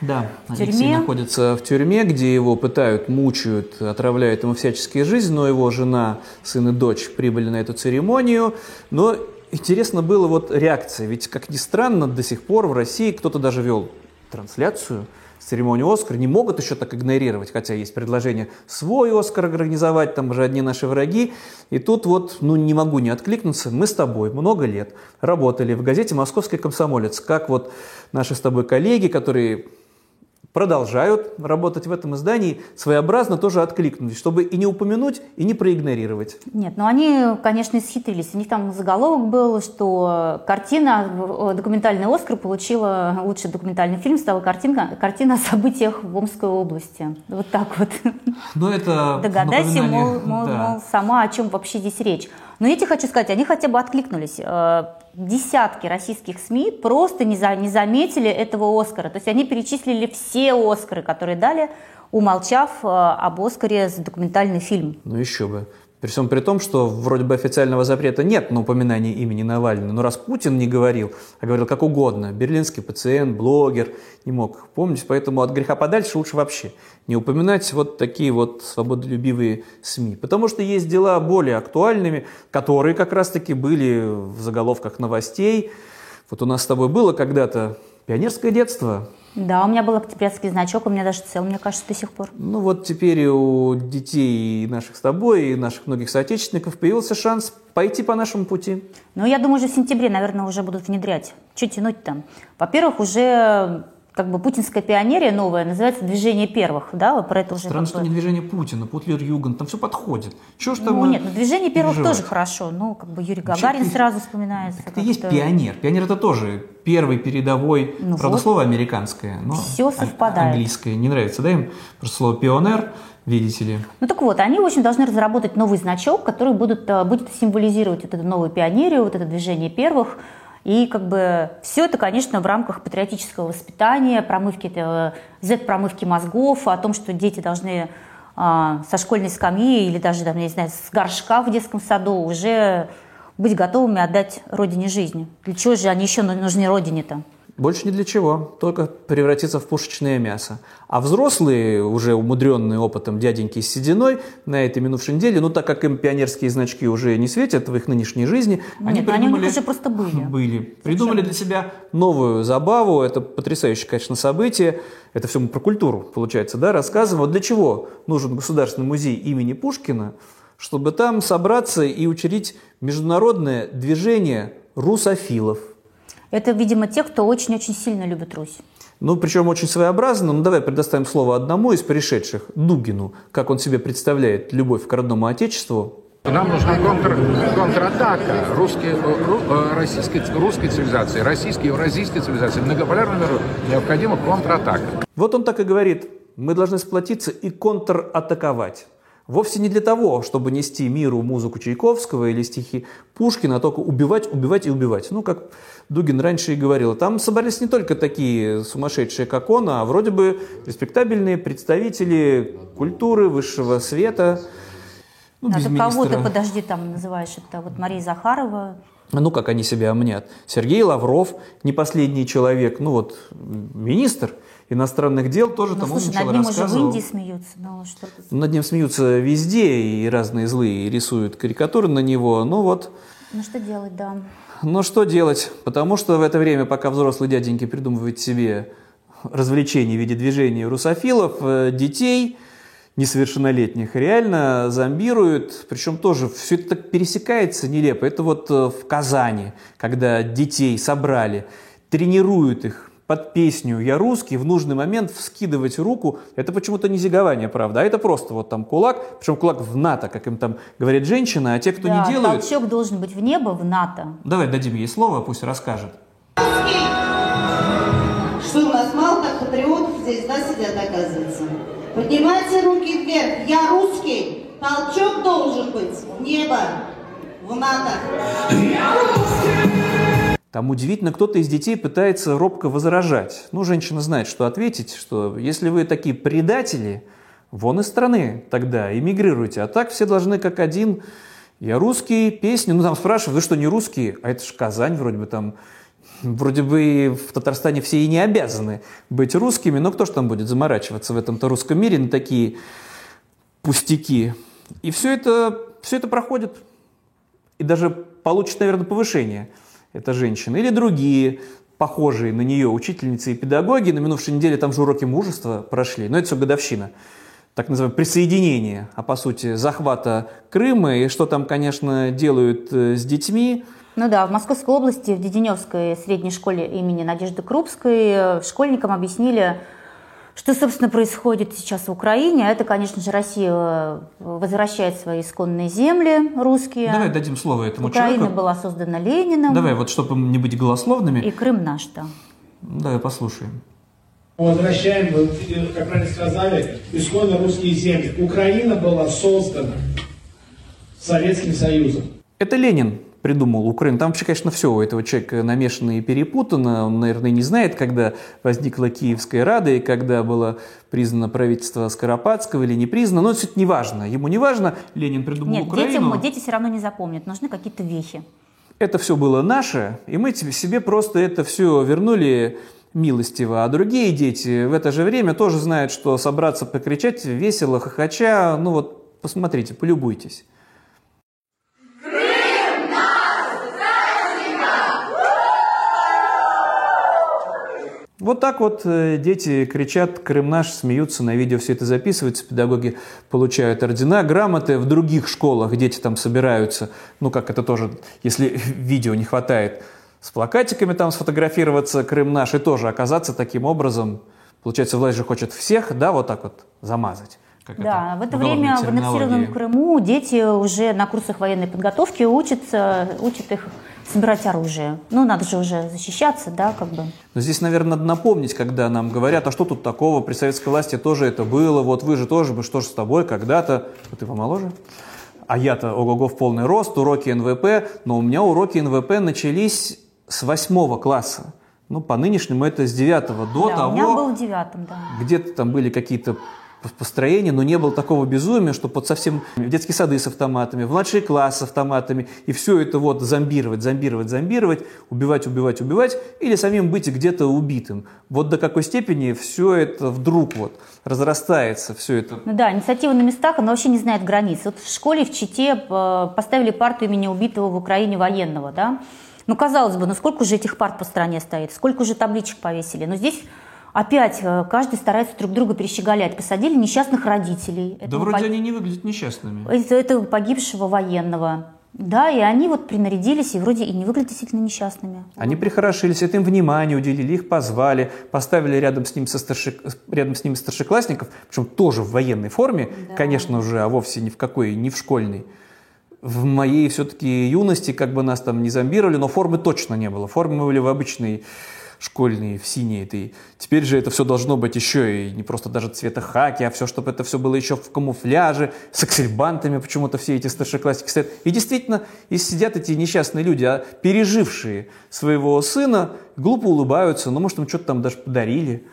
Да, В Алексей тюрьме. находится в тюрьме, где его пытают, мучают, отравляют ему всяческие жизнь, но его жена, сын и дочь прибыли на эту церемонию. Но интересно было вот реакция, ведь, как ни странно, до сих пор в России кто-то даже вел трансляцию с церемонии «Оскар», не могут еще так игнорировать, хотя есть предложение свой «Оскар» организовать, там же одни наши враги. И тут вот, ну, не могу не откликнуться, мы с тобой много лет работали в газете «Московский комсомолец», как вот наши с тобой коллеги, которые продолжают работать в этом издании, своеобразно тоже откликнулись, чтобы и не упомянуть, и не проигнорировать. Нет, ну они, конечно, исхитрились. У них там заголовок был, что картина, документальный Оскар получила, лучший документальный фильм стала картинка, картина о событиях в Омской области. Вот так вот. Ну это Догадайся, мол, мол, да. мол, сама о чем вообще здесь речь. Но я тебе хочу сказать, они хотя бы откликнулись. Десятки российских СМИ просто не, за, не заметили этого Оскара. То есть они перечислили все Оскары, которые дали, умолчав э, об Оскаре за документальный фильм. Ну еще бы. При всем при том, что вроде бы официального запрета нет на упоминание имени Навального, но раз Путин не говорил, а говорил как угодно, берлинский пациент, блогер, не мог помнить, поэтому от греха подальше лучше вообще не упоминать вот такие вот свободолюбивые СМИ. Потому что есть дела более актуальными, которые как раз-таки были в заголовках новостей. Вот у нас с тобой было когда-то пионерское детство, да, у меня был октябрятский значок, у меня даже цел, мне кажется, до сих пор. Ну вот теперь у детей наших с тобой, и наших многих соотечественников появился шанс пойти по нашему пути. Ну, я думаю, уже в сентябре, наверное, уже будут внедрять. Что тянуть там? Во-первых, уже как бы путинская пионерия новая, называется «Движение первых», да, про это уже... Странно, что бы... не «Движение Путина», «Путлер Юган», там все подходит. Чего ж там Ну нет, ну «Движение первых» переживать? тоже хорошо, ну, как бы Юрий Гагарин Вообще, сразу вспоминается. Это есть пионер. Пионер это тоже первый, передовой, ну, правда, вот. слово американское, но все совпадает. английское. Не нравится, да, им? Просто слово «пионер», видите ли. Ну так вот, они, в общем, должны разработать новый значок, который будут, э, будет символизировать вот эту новую пионерию, вот это движение первых, и как бы все это, конечно, в рамках патриотического воспитания, промывки, Z-промывки мозгов, о том, что дети должны а, со школьной скамьи или даже, там, я не знаю, с горшка в детском саду уже быть готовыми отдать родине жизнь. Для чего же они еще нужны родине-то? Больше ни для чего, только превратиться в пушечное мясо. А взрослые, уже умудренные опытом дяденьки с сединой, на этой минувшей неделе, ну так как им пионерские значки уже не светят в их нынешней жизни, Нет, они придумали... они у них уже просто были. Были. Придумали для себя новую забаву, это потрясающее, конечно, событие. Это все про культуру, получается, да, рассказываем. Вот для чего нужен Государственный музей имени Пушкина, чтобы там собраться и учредить международное движение русофилов – это, видимо, те, кто очень-очень сильно любит Русь. Ну, причем очень своеобразно. Ну, давай предоставим слово одному из пришедших, Дугину, как он себе представляет любовь к родному отечеству. Нам нужна контр, контратака русской, ру, э, российской, русской цивилизации, российской, евразийской цивилизации. Многополярному миру необходима контратака. Вот он так и говорит. Мы должны сплотиться и контратаковать. Вовсе не для того, чтобы нести миру музыку Чайковского или стихи Пушкина, а только убивать, убивать и убивать. Ну, как Дугин раньше и говорил. Там собрались не только такие сумасшедшие, как он, а вроде бы респектабельные представители культуры, высшего света. Ну, а ты кого ты, подожди, там называешь? Это вот Мария Захарова, ну, как они себя мнят. Сергей Лавров, не последний человек, ну вот, министр иностранных дел тоже ну, там слушай, над ним рассказывал. уже в Индии смеются. Ну, что над ним смеются везде, и разные злые рисуют карикатуры на него. Ну вот. Ну что делать, да. Ну что делать? Потому что в это время, пока взрослые дяденьки придумывают себе развлечения в виде движения русофилов, э, детей несовершеннолетних реально зомбируют, причем тоже все это так пересекается нелепо. Это вот э, в Казани, когда детей собрали, тренируют их под песню «Я русский» в нужный момент вскидывать руку, это почему-то не зигование, правда, а это просто вот там кулак, причем кулак в НАТО, как им там говорит женщина, а те, кто да, не делают... толчок должен быть в небо, в НАТО. Давай дадим ей слово, пусть расскажет. Что у нас мало так патриотов здесь, да, сидят, оказывается? Поднимайте руки вверх, я русский, толчок должен быть в небо, в НАТО. Я русский! Там удивительно, кто-то из детей пытается робко возражать. Ну, женщина знает, что ответить, что если вы такие предатели, вон из страны тогда, эмигрируйте. А так все должны как один. Я русский, песни. Ну, там спрашивают, вы что, не русские? А это же Казань вроде бы там. Вроде бы в Татарстане все и не обязаны быть русскими, но кто же там будет заморачиваться в этом-то русском мире на такие пустяки? И все это, все это проходит. И даже получит, наверное, повышение – эта женщина, или другие похожие на нее учительницы и педагоги. На минувшей неделе там же уроки мужества прошли, но это все годовщина. Так называемое присоединение, а по сути захвата Крыма, и что там, конечно, делают э, с детьми. Ну да, в Московской области, в Деденевской средней школе имени Надежды Крупской э, школьникам объяснили, Что, собственно, происходит сейчас в Украине? Это, конечно же, Россия э, возвращает свои исконные земли русские. Давай дадим слово этому Украина человеку. была создана Лениным. Давай, вот чтобы не быть голословными. И Крым наш, да. Давай послушаем. Возвращаем, вы, как правильно сказали, исконно русские земли. Украина была создана Советским Союзом. Это Ленин придумал Украину. Там вообще, конечно, все у этого человека намешано и перепутано. Он, наверное, не знает, когда возникла Киевская Рада и когда было признано правительство Скоропадского или не признано. Но это не важно. Ему не важно. Ленин придумал Нет, Украину. детям, дети все равно не запомнят. Нужны какие-то вехи. Это все было наше, и мы себе просто это все вернули милостиво. А другие дети в это же время тоже знают, что собраться покричать весело, хохоча. Ну вот, посмотрите, полюбуйтесь. Вот так вот э, дети кричат «Крым наш», смеются, на видео все это записывается, педагоги получают ордена, грамоты. В других школах дети там собираются, ну как это тоже, если [laughs] видео не хватает, с плакатиками там сфотографироваться «Крым наш» и тоже оказаться таким образом. Получается, власть же хочет всех, да, вот так вот замазать. Как да, в это время в аннексированном Крыму дети уже на курсах военной подготовки учатся, учат их собирать оружие. Ну, надо же уже защищаться, да, как бы. Но здесь, наверное, надо напомнить, когда нам говорят, а что тут такого, при советской власти тоже это было, вот вы же тоже, что же с тобой когда-то, вот ты помоложе? А я-то, ого-го, в полный рост, уроки НВП, но у меня уроки НВП начались с восьмого класса. Ну, по нынешнему это с девятого до да, того. у меня был в девятом, да. Где-то там были какие-то построения, но не было такого безумия, что под совсем в детские сады с автоматами, в младшие классы с автоматами, и все это вот зомбировать, зомбировать, зомбировать, убивать, убивать, убивать, или самим быть где-то убитым. Вот до какой степени все это вдруг вот разрастается, все это. Ну да, инициатива на местах, она вообще не знает границ. Вот в школе в Чите э, поставили парту имени убитого в Украине военного, да. Ну, казалось бы, ну сколько же этих парт по стране стоит, сколько же табличек повесили. Но здесь Опять э, каждый старается друг друга перещеголять. Посадили несчастных родителей. Да вроде пог... они не выглядят несчастными. Это, это погибшего военного. Да, и они вот принарядились и вроде и не выглядят действительно несчастными. Они прихорошились, это им внимание уделили, их позвали, поставили рядом с, ним со старши... рядом с ними старшеклассников, причем тоже в военной форме, да. конечно уже, а вовсе ни в какой, не в школьной. В моей все-таки юности как бы нас там не зомбировали, но формы точно не было. Формы были в обычной школьные, в синей этой. Теперь же это все должно быть еще и не просто даже цвета хаки, а все, чтобы это все было еще в камуфляже, с аксельбантами почему-то все эти старшеклассники стоят. И действительно, и сидят эти несчастные люди, а пережившие своего сына, глупо улыбаются, ну, может, им что-то там даже подарили,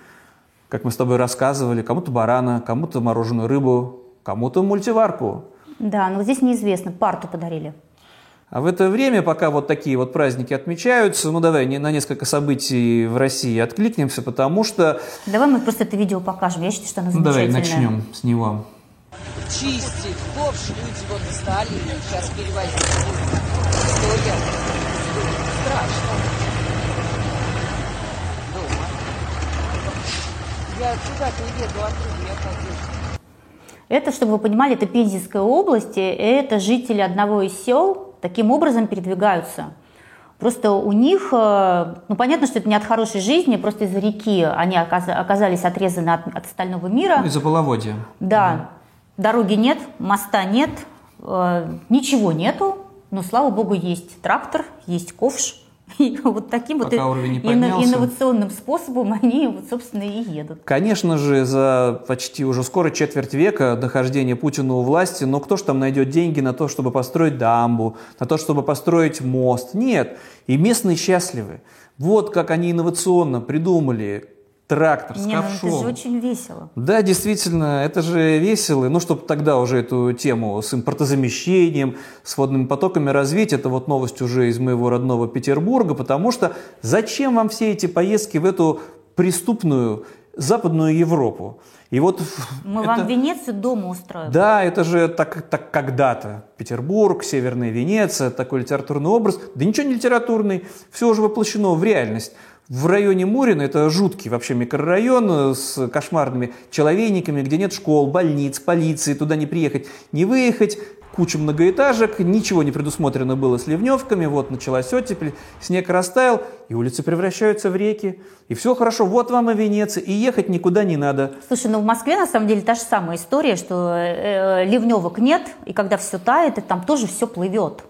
как мы с тобой рассказывали, кому-то барана, кому-то мороженую рыбу, кому-то мультиварку. Да, но здесь неизвестно, парту подарили. А в это время, пока вот такие вот праздники отмечаются, ну давай на несколько событий в России откликнемся, потому что... Давай мы просто это видео покажем, я считаю, что оно ну, давай замечательное. начнем с него. Чистить ковш люди вот стали, сейчас перевозить. История. Страшно. Дома. Я сюда не еду, оттуда я хочу. Это, чтобы вы понимали, это Пензенская область, это жители одного из сел, таким образом передвигаются. Просто у них, э, ну понятно, что это не от хорошей жизни, просто из-за реки они оказались отрезаны от, от остального мира. Ну, из-за половодья. Да. Угу. Дороги нет, моста нет, э, ничего нету, но, слава богу, есть трактор, есть ковш. И вот таким Пока вот не инновационным способом [laughs] они, вот, собственно, и едут. Конечно же, за почти уже скоро четверть века дохождения Путина у власти, но кто ж там найдет деньги на то, чтобы построить дамбу, на то, чтобы построить мост? Нет. И местные счастливы. Вот как они инновационно придумали трактор с Не, ковшом. Ну, это же очень весело. Да, действительно, это же весело. Ну, чтобы тогда уже эту тему с импортозамещением, с водными потоками развить, это вот новость уже из моего родного Петербурга, потому что зачем вам все эти поездки в эту преступную Западную Европу? И вот Мы это... вам Венецию дома устроим. Да, это же так, так когда-то. Петербург, Северная Венеция, такой литературный образ. Да ничего не литературный, все уже воплощено в реальность. В районе Мурина, это жуткий вообще микрорайон с кошмарными человейниками, где нет школ, больниц, полиции, туда не приехать, не выехать. кучу многоэтажек, ничего не предусмотрено было с ливневками, вот началась оттепель, снег растаял, и улицы превращаются в реки, и все хорошо, вот вам и Венеция, и ехать никуда не надо. Слушай, ну в Москве на самом деле та же самая история, что э, ливневок нет, и когда все тает, и там тоже все плывет.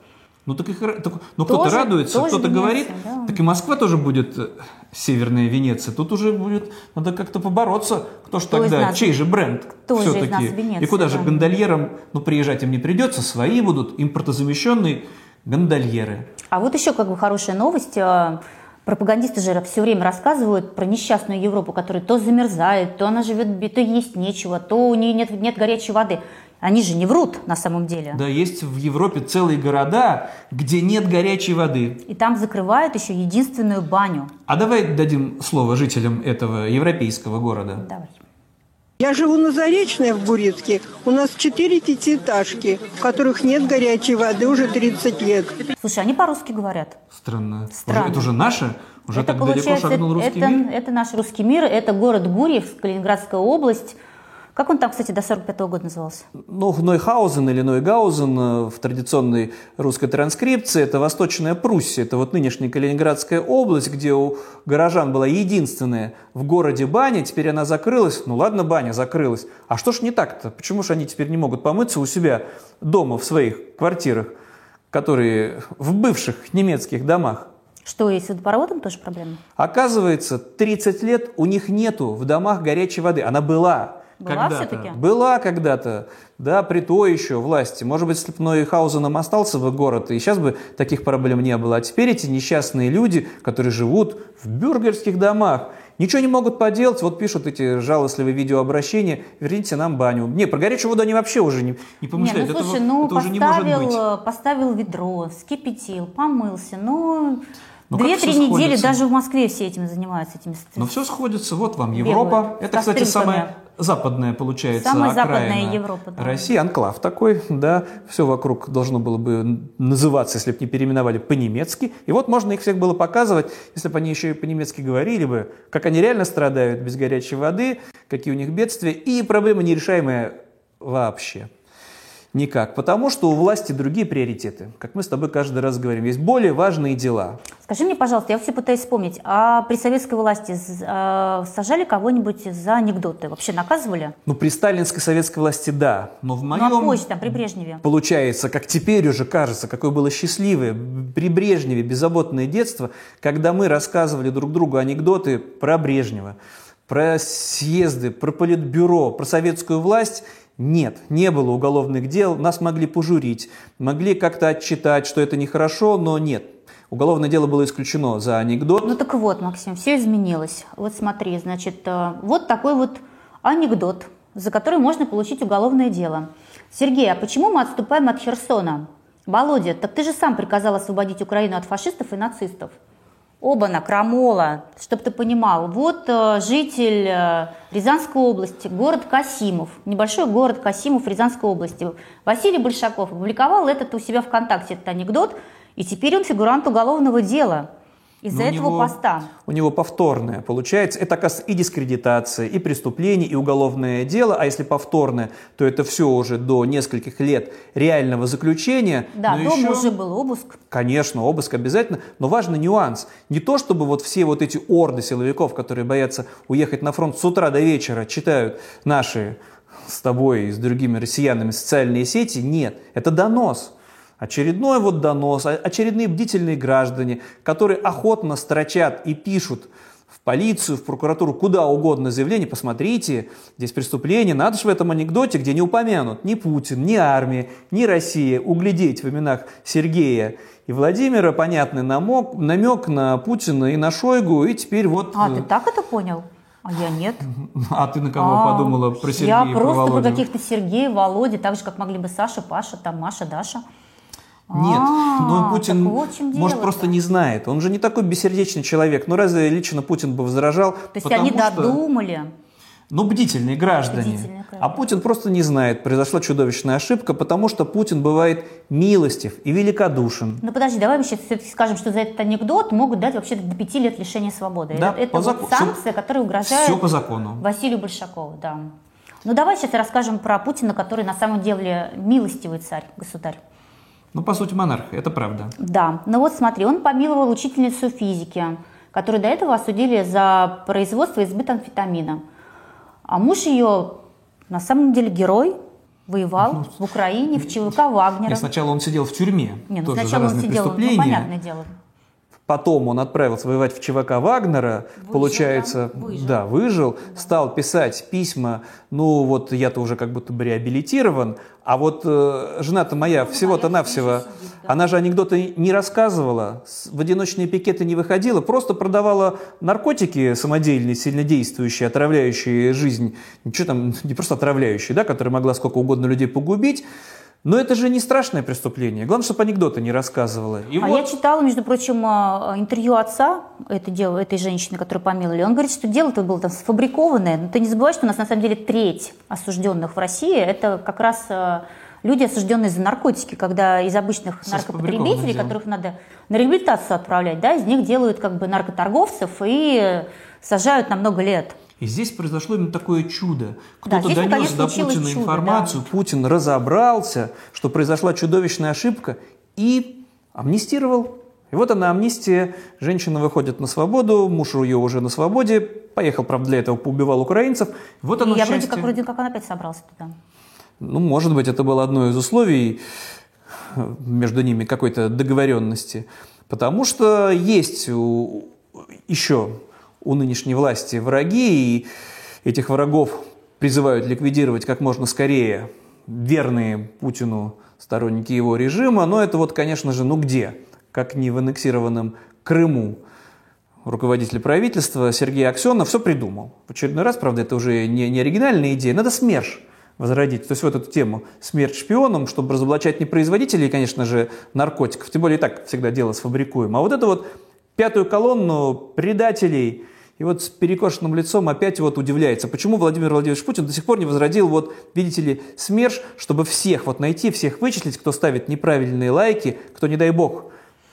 Ну так и хор- так- ну, кто-то радуется, кто-то говорит, да. так и Москва тоже будет э, северная Венеция. Тут уже будет, надо как-то побороться. Кто ж Кто из тогда, нас- чей же бренд же все-таки? нас Венеция, И куда же да. гондольерам, ну приезжать им не придется, свои будут, импортозамещенные гондольеры. А вот еще как бы хорошая новость. э, Пропагандисты же все время рассказывают про несчастную Европу, которая то замерзает, то она живет, то есть нечего, то у нее нет, нет горячей воды. Они же не врут на самом деле. Да, есть в Европе целые города, где нет горячей воды. И там закрывают еще единственную баню. А давай дадим слово жителям этого европейского города. Давай. Я живу на Заречной в Бурицке. У нас четыре пятиэтажки, в которых нет горячей воды уже 30 лет. Слушай, они по-русски говорят. Странно. Уже- Странно. это уже наше? Уже это так далеко шагнул русский это, мир? это наш русский мир, это город Гурьев, Калининградская область. Как он там, кстати, до 45 года назывался? Ну, Нойхаузен или Нойгаузен э, в традиционной русской транскрипции – это Восточная Пруссия, это вот нынешняя Калининградская область, где у горожан была единственная в городе баня, теперь она закрылась. Ну ладно, баня закрылась. А что ж не так-то? Почему же они теперь не могут помыться у себя дома, в своих квартирах, которые в бывших немецких домах? Что, и с водопроводом тоже проблема? Оказывается, 30 лет у них нету в домах горячей воды. Она была. Была когда-то. всё-таки? Была когда-то, да, при той еще власти. Может быть, если бы Нойхаузеном остался бы город, и сейчас бы таких проблем не было. А теперь эти несчастные люди, которые живут в бюргерских домах, ничего не могут поделать, вот пишут эти жалостливые видеообращения, верните нам баню. Не, про горячую воду они вообще уже не, не Не, помышляют. ну Этого- слушай, ну это уже не может поставил, быть. э, поставил ведро, вскипятил, помылся, ну... Ну, Две-три недели даже в Москве все этим занимаются, этими Но все сходится, вот вам Бегают Европа. с Это, кстати, самая западная, получается, Самая западная Европа, да. России, анклав такой, да, все вокруг должно было бы называться, если бы не переименовали по-немецки. И вот можно их всех было показывать, если бы они еще и по-немецки говорили бы, как они реально страдают без горячей воды, какие у них бедствия, и проблема нерешаемая вообще. Никак, потому что у власти другие приоритеты. Как мы с тобой каждый раз говорим, есть более важные дела. Скажи мне, пожалуйста, я все пытаюсь вспомнить, а при советской власти э, сажали кого-нибудь за анекдоты? Вообще наказывали? Ну, при сталинской советской власти да, но в Ну, а моем позже, там, при Брежневе? Получается, как теперь уже кажется, какое было счастливое при Брежневе беззаботное детство, когда мы рассказывали друг другу анекдоты про Брежнева, про съезды, про политбюро, про советскую власть. Нет, не было уголовных дел, нас могли пожурить, могли как-то отчитать, что это нехорошо, но нет. Уголовное дело было исключено за анекдот. Ну так вот, Максим, все изменилось. Вот смотри, значит, э, вот такой вот анекдот, за который можно получить уголовное дело. Сергей, а почему мы отступаем от Херсона? Володя, так ты же сам приказал освободить Украину от фашистов и нацистов. Оба-на, крамола, чтобы ты понимал. Вот э, житель э, Рязанской области, город Касимов, небольшой город Касимов Рязанской области. Василий Большаков опубликовал этот у себя ВКонтакте, этот анекдот, и теперь он фигурант уголовного дела из-за этого него- поста. У него повторное получается. Это, и дискредитация, и преступление, и уголовное дело. А если повторное, то это все уже до нескольких лет реального заключения. Да, Но дома еще- уже был обыск. Конечно, обыск обязательно, но важный нюанс. Не то, чтобы вот все вот эти орды силовиков, которые боятся уехать на фронт с утра до вечера, читают наши с тобой и с другими россиянами социальные сети. Нет, это донос. Очередной вот донос, очередные бдительные граждане, которые охотно строчат и пишут в полицию, в прокуратуру, куда угодно заявление, посмотрите, здесь преступление, надо же в этом анекдоте, где не упомянут ни Путин, ни армия, ни Россия, углядеть в именах Сергея и Владимира понятный намек, намек на Путина и на Шойгу, и теперь вот... А, э, ты так это понял? А я нет. [laughs] а ты на кого А, подумала про Сергея Я просто про каких-то Сергея, Володя, так же, как могли бы Саша, Паша, там Маша, Даша. Нет, А, но Путин, вот в чем может, просто не знает. Он же не такой бессердечный человек. Ну, разве лично Путин бы возражал? То есть они додумали. Ну, бдительные граждане. Бдительные граждане. А Путин просто не знает. Произошла чудовищная ошибка, потому что Путин бывает милостив и великодушен. Ну подожди, давай мы сейчас все-таки скажем, что за этот анекдот могут дать вообще до пяти лет лишения свободы. Да, это это вот заку- санкция, которая угрожает Все по закону. Василию Большакову, да. Ну давай сейчас расскажем про Путина, который на самом деле милостивый царь, государь. Ну, по сути, монарх, это правда. Да, ну вот смотри, он помиловал учительницу физики, которую до этого осудили за производство и избыт амфетамина. А муж ее на самом деле герой, воевал Ну, в Украине, в ЧВК Вагнера. И сначала он сидел в тюрьме, Не, ну тоже за сначала он разные сидел, ну понятное дело. Потом он отправился воевать в ЧВК Вагнера, получается, да, выжил, стал писать письма, ну вот я-то уже как будто бы реабилитирован, а вот э, жена-то моя всего-то навсего, она же анекдоты не рассказывала, в одиночные пикеты не выходила, просто продавала наркотики самодельные, сильнодействующие, отравляющие жизнь, ничего там, не просто отравляющие, да, которые могла сколько угодно людей погубить, но это же не страшное преступление. Главное, чтобы анекдоты не рассказывала. И а вот я читала, между прочим, э, интервью отца это дело, этой женщины, которую помиловали. Он говорит, что дело-то было там сфабрикованное. Но ты не забывай, что у нас на самом деле треть осужденных в России это как раз э, люди, осужденные за наркотики, когда из обычных Со наркопотребителей, которых надо на реабилитацию отправлять, да, из них делают как бы наркоторговцев и сажают на много лет. И здесь произошло именно такое чудо. Да, Кто-то здесь, донес до Путина чудо, информацию, Путин разобрался, что произошла чудовищная ошибка и амнистировал. И вот она, амнистия, женщина выходит на свободу, муж ее уже на свободе, поехал, правда, для этого поубивал украинцев. Вот оно и я вроде счастье. как, вроде как он опять собрался туда. Ну, может быть, это было одно из условий э, между ними какой-то договоренности. Потому что есть еще у нынешней власти враги, и этих врагов призывают ликвидировать как можно скорее верные Путину сторонники его режима. Но это вот, конечно же, ну где? Как не в аннексированном Крыму руководитель правительства Сергей Аксенов все придумал. В очередной раз, правда, это уже не, не оригинальная идея, надо СМЕРШ возродить. То есть вот эту тему смерть шпионам, чтобы разоблачать не производителей, конечно же, наркотиков, тем более и так всегда дело сфабрикуем, а вот эту вот пятую колонну предателей, и вот с перекошенным лицом опять вот удивляется, почему Владимир Владимирович Путин до сих пор не возродил, вот, видите ли, СМЕРШ, чтобы всех вот найти, всех вычислить, кто ставит неправильные лайки, кто, не дай бог,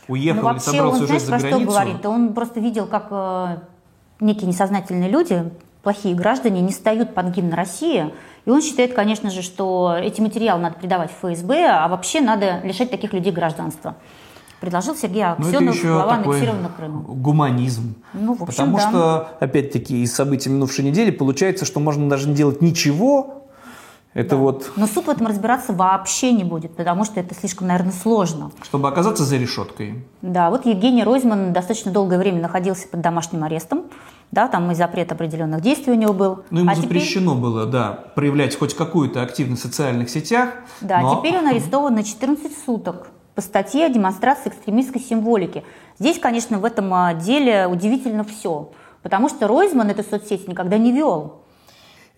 уехал ну, или собрался он, уже знаешь, за про что границу. говорит? Он просто видел, как э, некие несознательные люди, плохие граждане, не встают под гимн России. И он считает, конечно же, что эти материалы надо передавать в ФСБ, а вообще надо лишать таких людей гражданства. Предложил Сергей Ну, Аксенов, еще глава аннексированного Крыма. гуманизм. Ну, в общем, Потому да. что, опять-таки, из событий минувшей недели получается, что можно даже не делать ничего. Это вот, Но суд в этом разбираться вообще не будет, потому что это слишком, наверное, сложно. чтобы оказаться за решеткой. Да, вот Евгений Ройзман достаточно долгое время находился под домашним арестом. Да, там и запрет определенных действий у него был. Ну, ему а теперь, запрещено было, да, проявлять хоть какую-то активность в социальных сетях. да, но- теперь он арестован на 14 суток по статье о демонстрации экстремистской символики. Здесь, конечно, в этом а, деле удивительно все. Потому что Ройзман эту соцсеть никогда не вел.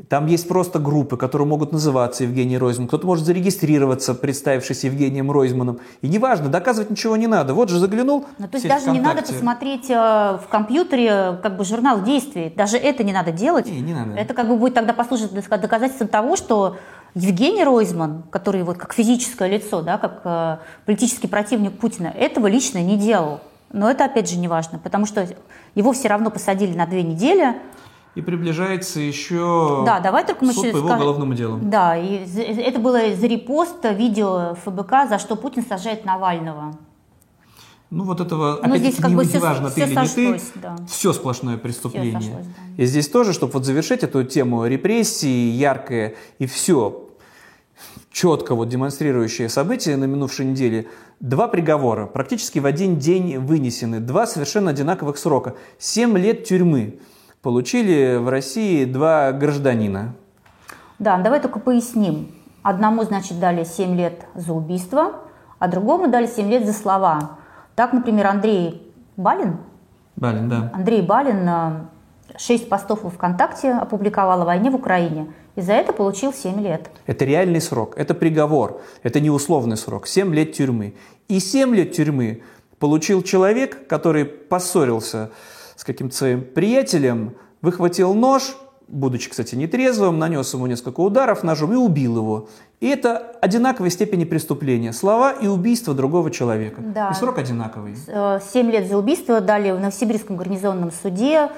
Там есть просто группы, которые могут называться Евгений Ройзман. Кто-то может зарегистрироваться, представившись Евгением Ройзманом. И неважно, доказывать ничего не надо. Вот же заглянул. Ну, то есть даже не надо посмотреть э, в компьютере как бы журнал действий. Даже это не надо делать. не надо. Это как бы будет тогда послужить доказательством того, что Евгений Ройзман, который вот как физическое лицо, да, как э, политический противник Путина, этого лично не делал. Но это опять же не важно, потому что его все равно посадили на две недели. И приближается еще Да, давай только мы суд еще по его скажем- уголовному делу. Да, и за- это было за репост видео ФБК, за что Путин сажает Навального. Ну, вот этого, Ну, опять-таки, здесь как не, бы не всё- важно, ты или не ты, сошлось, да. все сплошное преступление. сошлось, И здесь тоже, чтобы вот завершить эту тему репрессий, яркое и все четко вот демонстрирующее события на минувшей неделе, два приговора, практически в один день вынесены, два совершенно одинаковых срока. Семь лет тюрьмы получили в России два гражданина. Да, давай только поясним. Одному, значит, дали 7 лет за убийство, а другому дали 7 лет за слова. Так, например, Андрей Балин, Балин, да. Андрей Балин э, 6 постов во ВКонтакте опубликовал о войне в Украине. И за это получил 7 лет. Это реальный срок, это приговор, это не условный срок, 7 лет тюрьмы. И 7 лет тюрьмы получил человек, который поссорился с каким-то своим приятелем, выхватил нож, будучи, кстати, нетрезвым, нанес ему несколько ударов ножом и убил его. И это одинаковой степени преступления. Слова и убийство другого человека. Да. И срок одинаковый. 7 лет за убийство дали в Новосибирском гарнизонном суде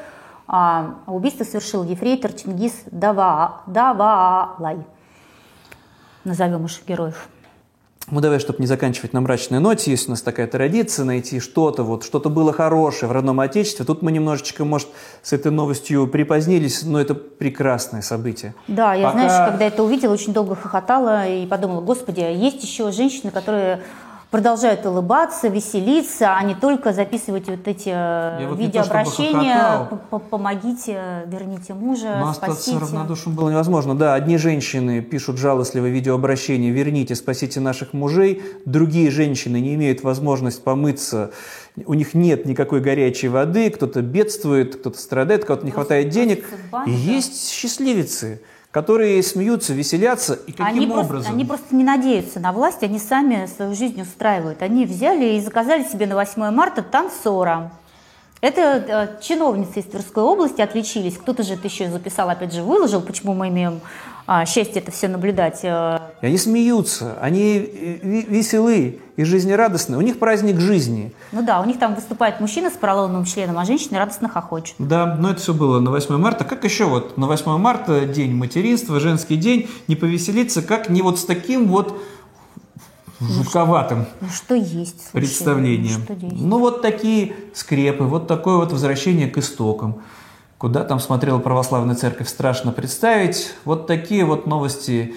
А убийство совершил ефрейтор Чингис Дава, Даваалай. Назовем наших героев. Ну, давай, чтобы не заканчивать на мрачной ноте, есть у нас такая традиция найти что-то, вот, что-то было хорошее в родном отечестве. Тут мы немножечко, может, с этой новостью припозднились, но это прекрасное событие. Да, я, Пока- знаешь, когда это увидела, очень долго хохотала и подумала, господи, а есть еще женщины, которые продолжают улыбаться, веселиться, а не только записывать вот эти э, Я вот то, видеообращения хохотал. «П- п- «помогите, верните мужа, Но спасите». равнодушным было невозможно. Да, одни женщины пишут жалостливые видеообращения «Верните, спасите наших мужей», другие женщины не имеют возможность помыться, у них нет никакой горячей воды, кто-то бедствует, кто-то страдает, у кого-то не хватает денег. И да. есть счастливицы, которые смеются, веселятся. И каким Они просто, образом? они просто не надеются на власть, они сами свою жизнь устраивают. Они взяли и заказали себе на 8 марта танцора. Это э, чиновницы из Тверской области отличились. Кто-то же это еще записал, опять же, выложил, почему мы имеем а, счастье это все наблюдать. Э, И они смеются, они э, веселы и жизнерадостны. У них праздник жизни. Ну да, у них там выступает мужчина с поролоновым членом, а женщины радостно хохочут. Да, но это все было на 8 марта. Как еще вот на 8 марта, день материнства, женский день, не повеселиться, как не вот с таким вот жутковатым Ну что есть? слушай, представлением. ну, что есть? Ну вот такие скрепы, вот такое вот возвращение к истокам. Куда там смотрела православная церковь, страшно представить. Вот такие вот новости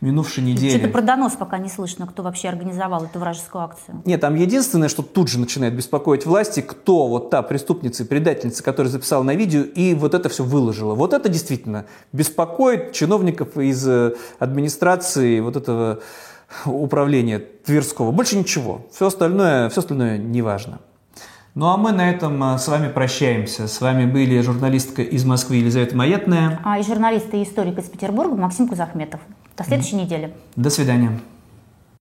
минувшей недели. Что-то про донос пока не слышно, кто вообще организовал эту вражескую акцию. Нет, там единственное, что тут же начинает беспокоить власти, кто вот та преступница и предательница, которая записала на видео и вот это все выложила. Вот это действительно беспокоит чиновников из э, администрации вот этого управления Тверского. Больше ничего. Все остальное, все остальное не важно. Ну а мы на этом э, с вами прощаемся. С вами были журналистка из Москвы Елизавета Маятная. А и журналист и историк из Петербурга Максим Кузахметов. До следующей недели. До свидания.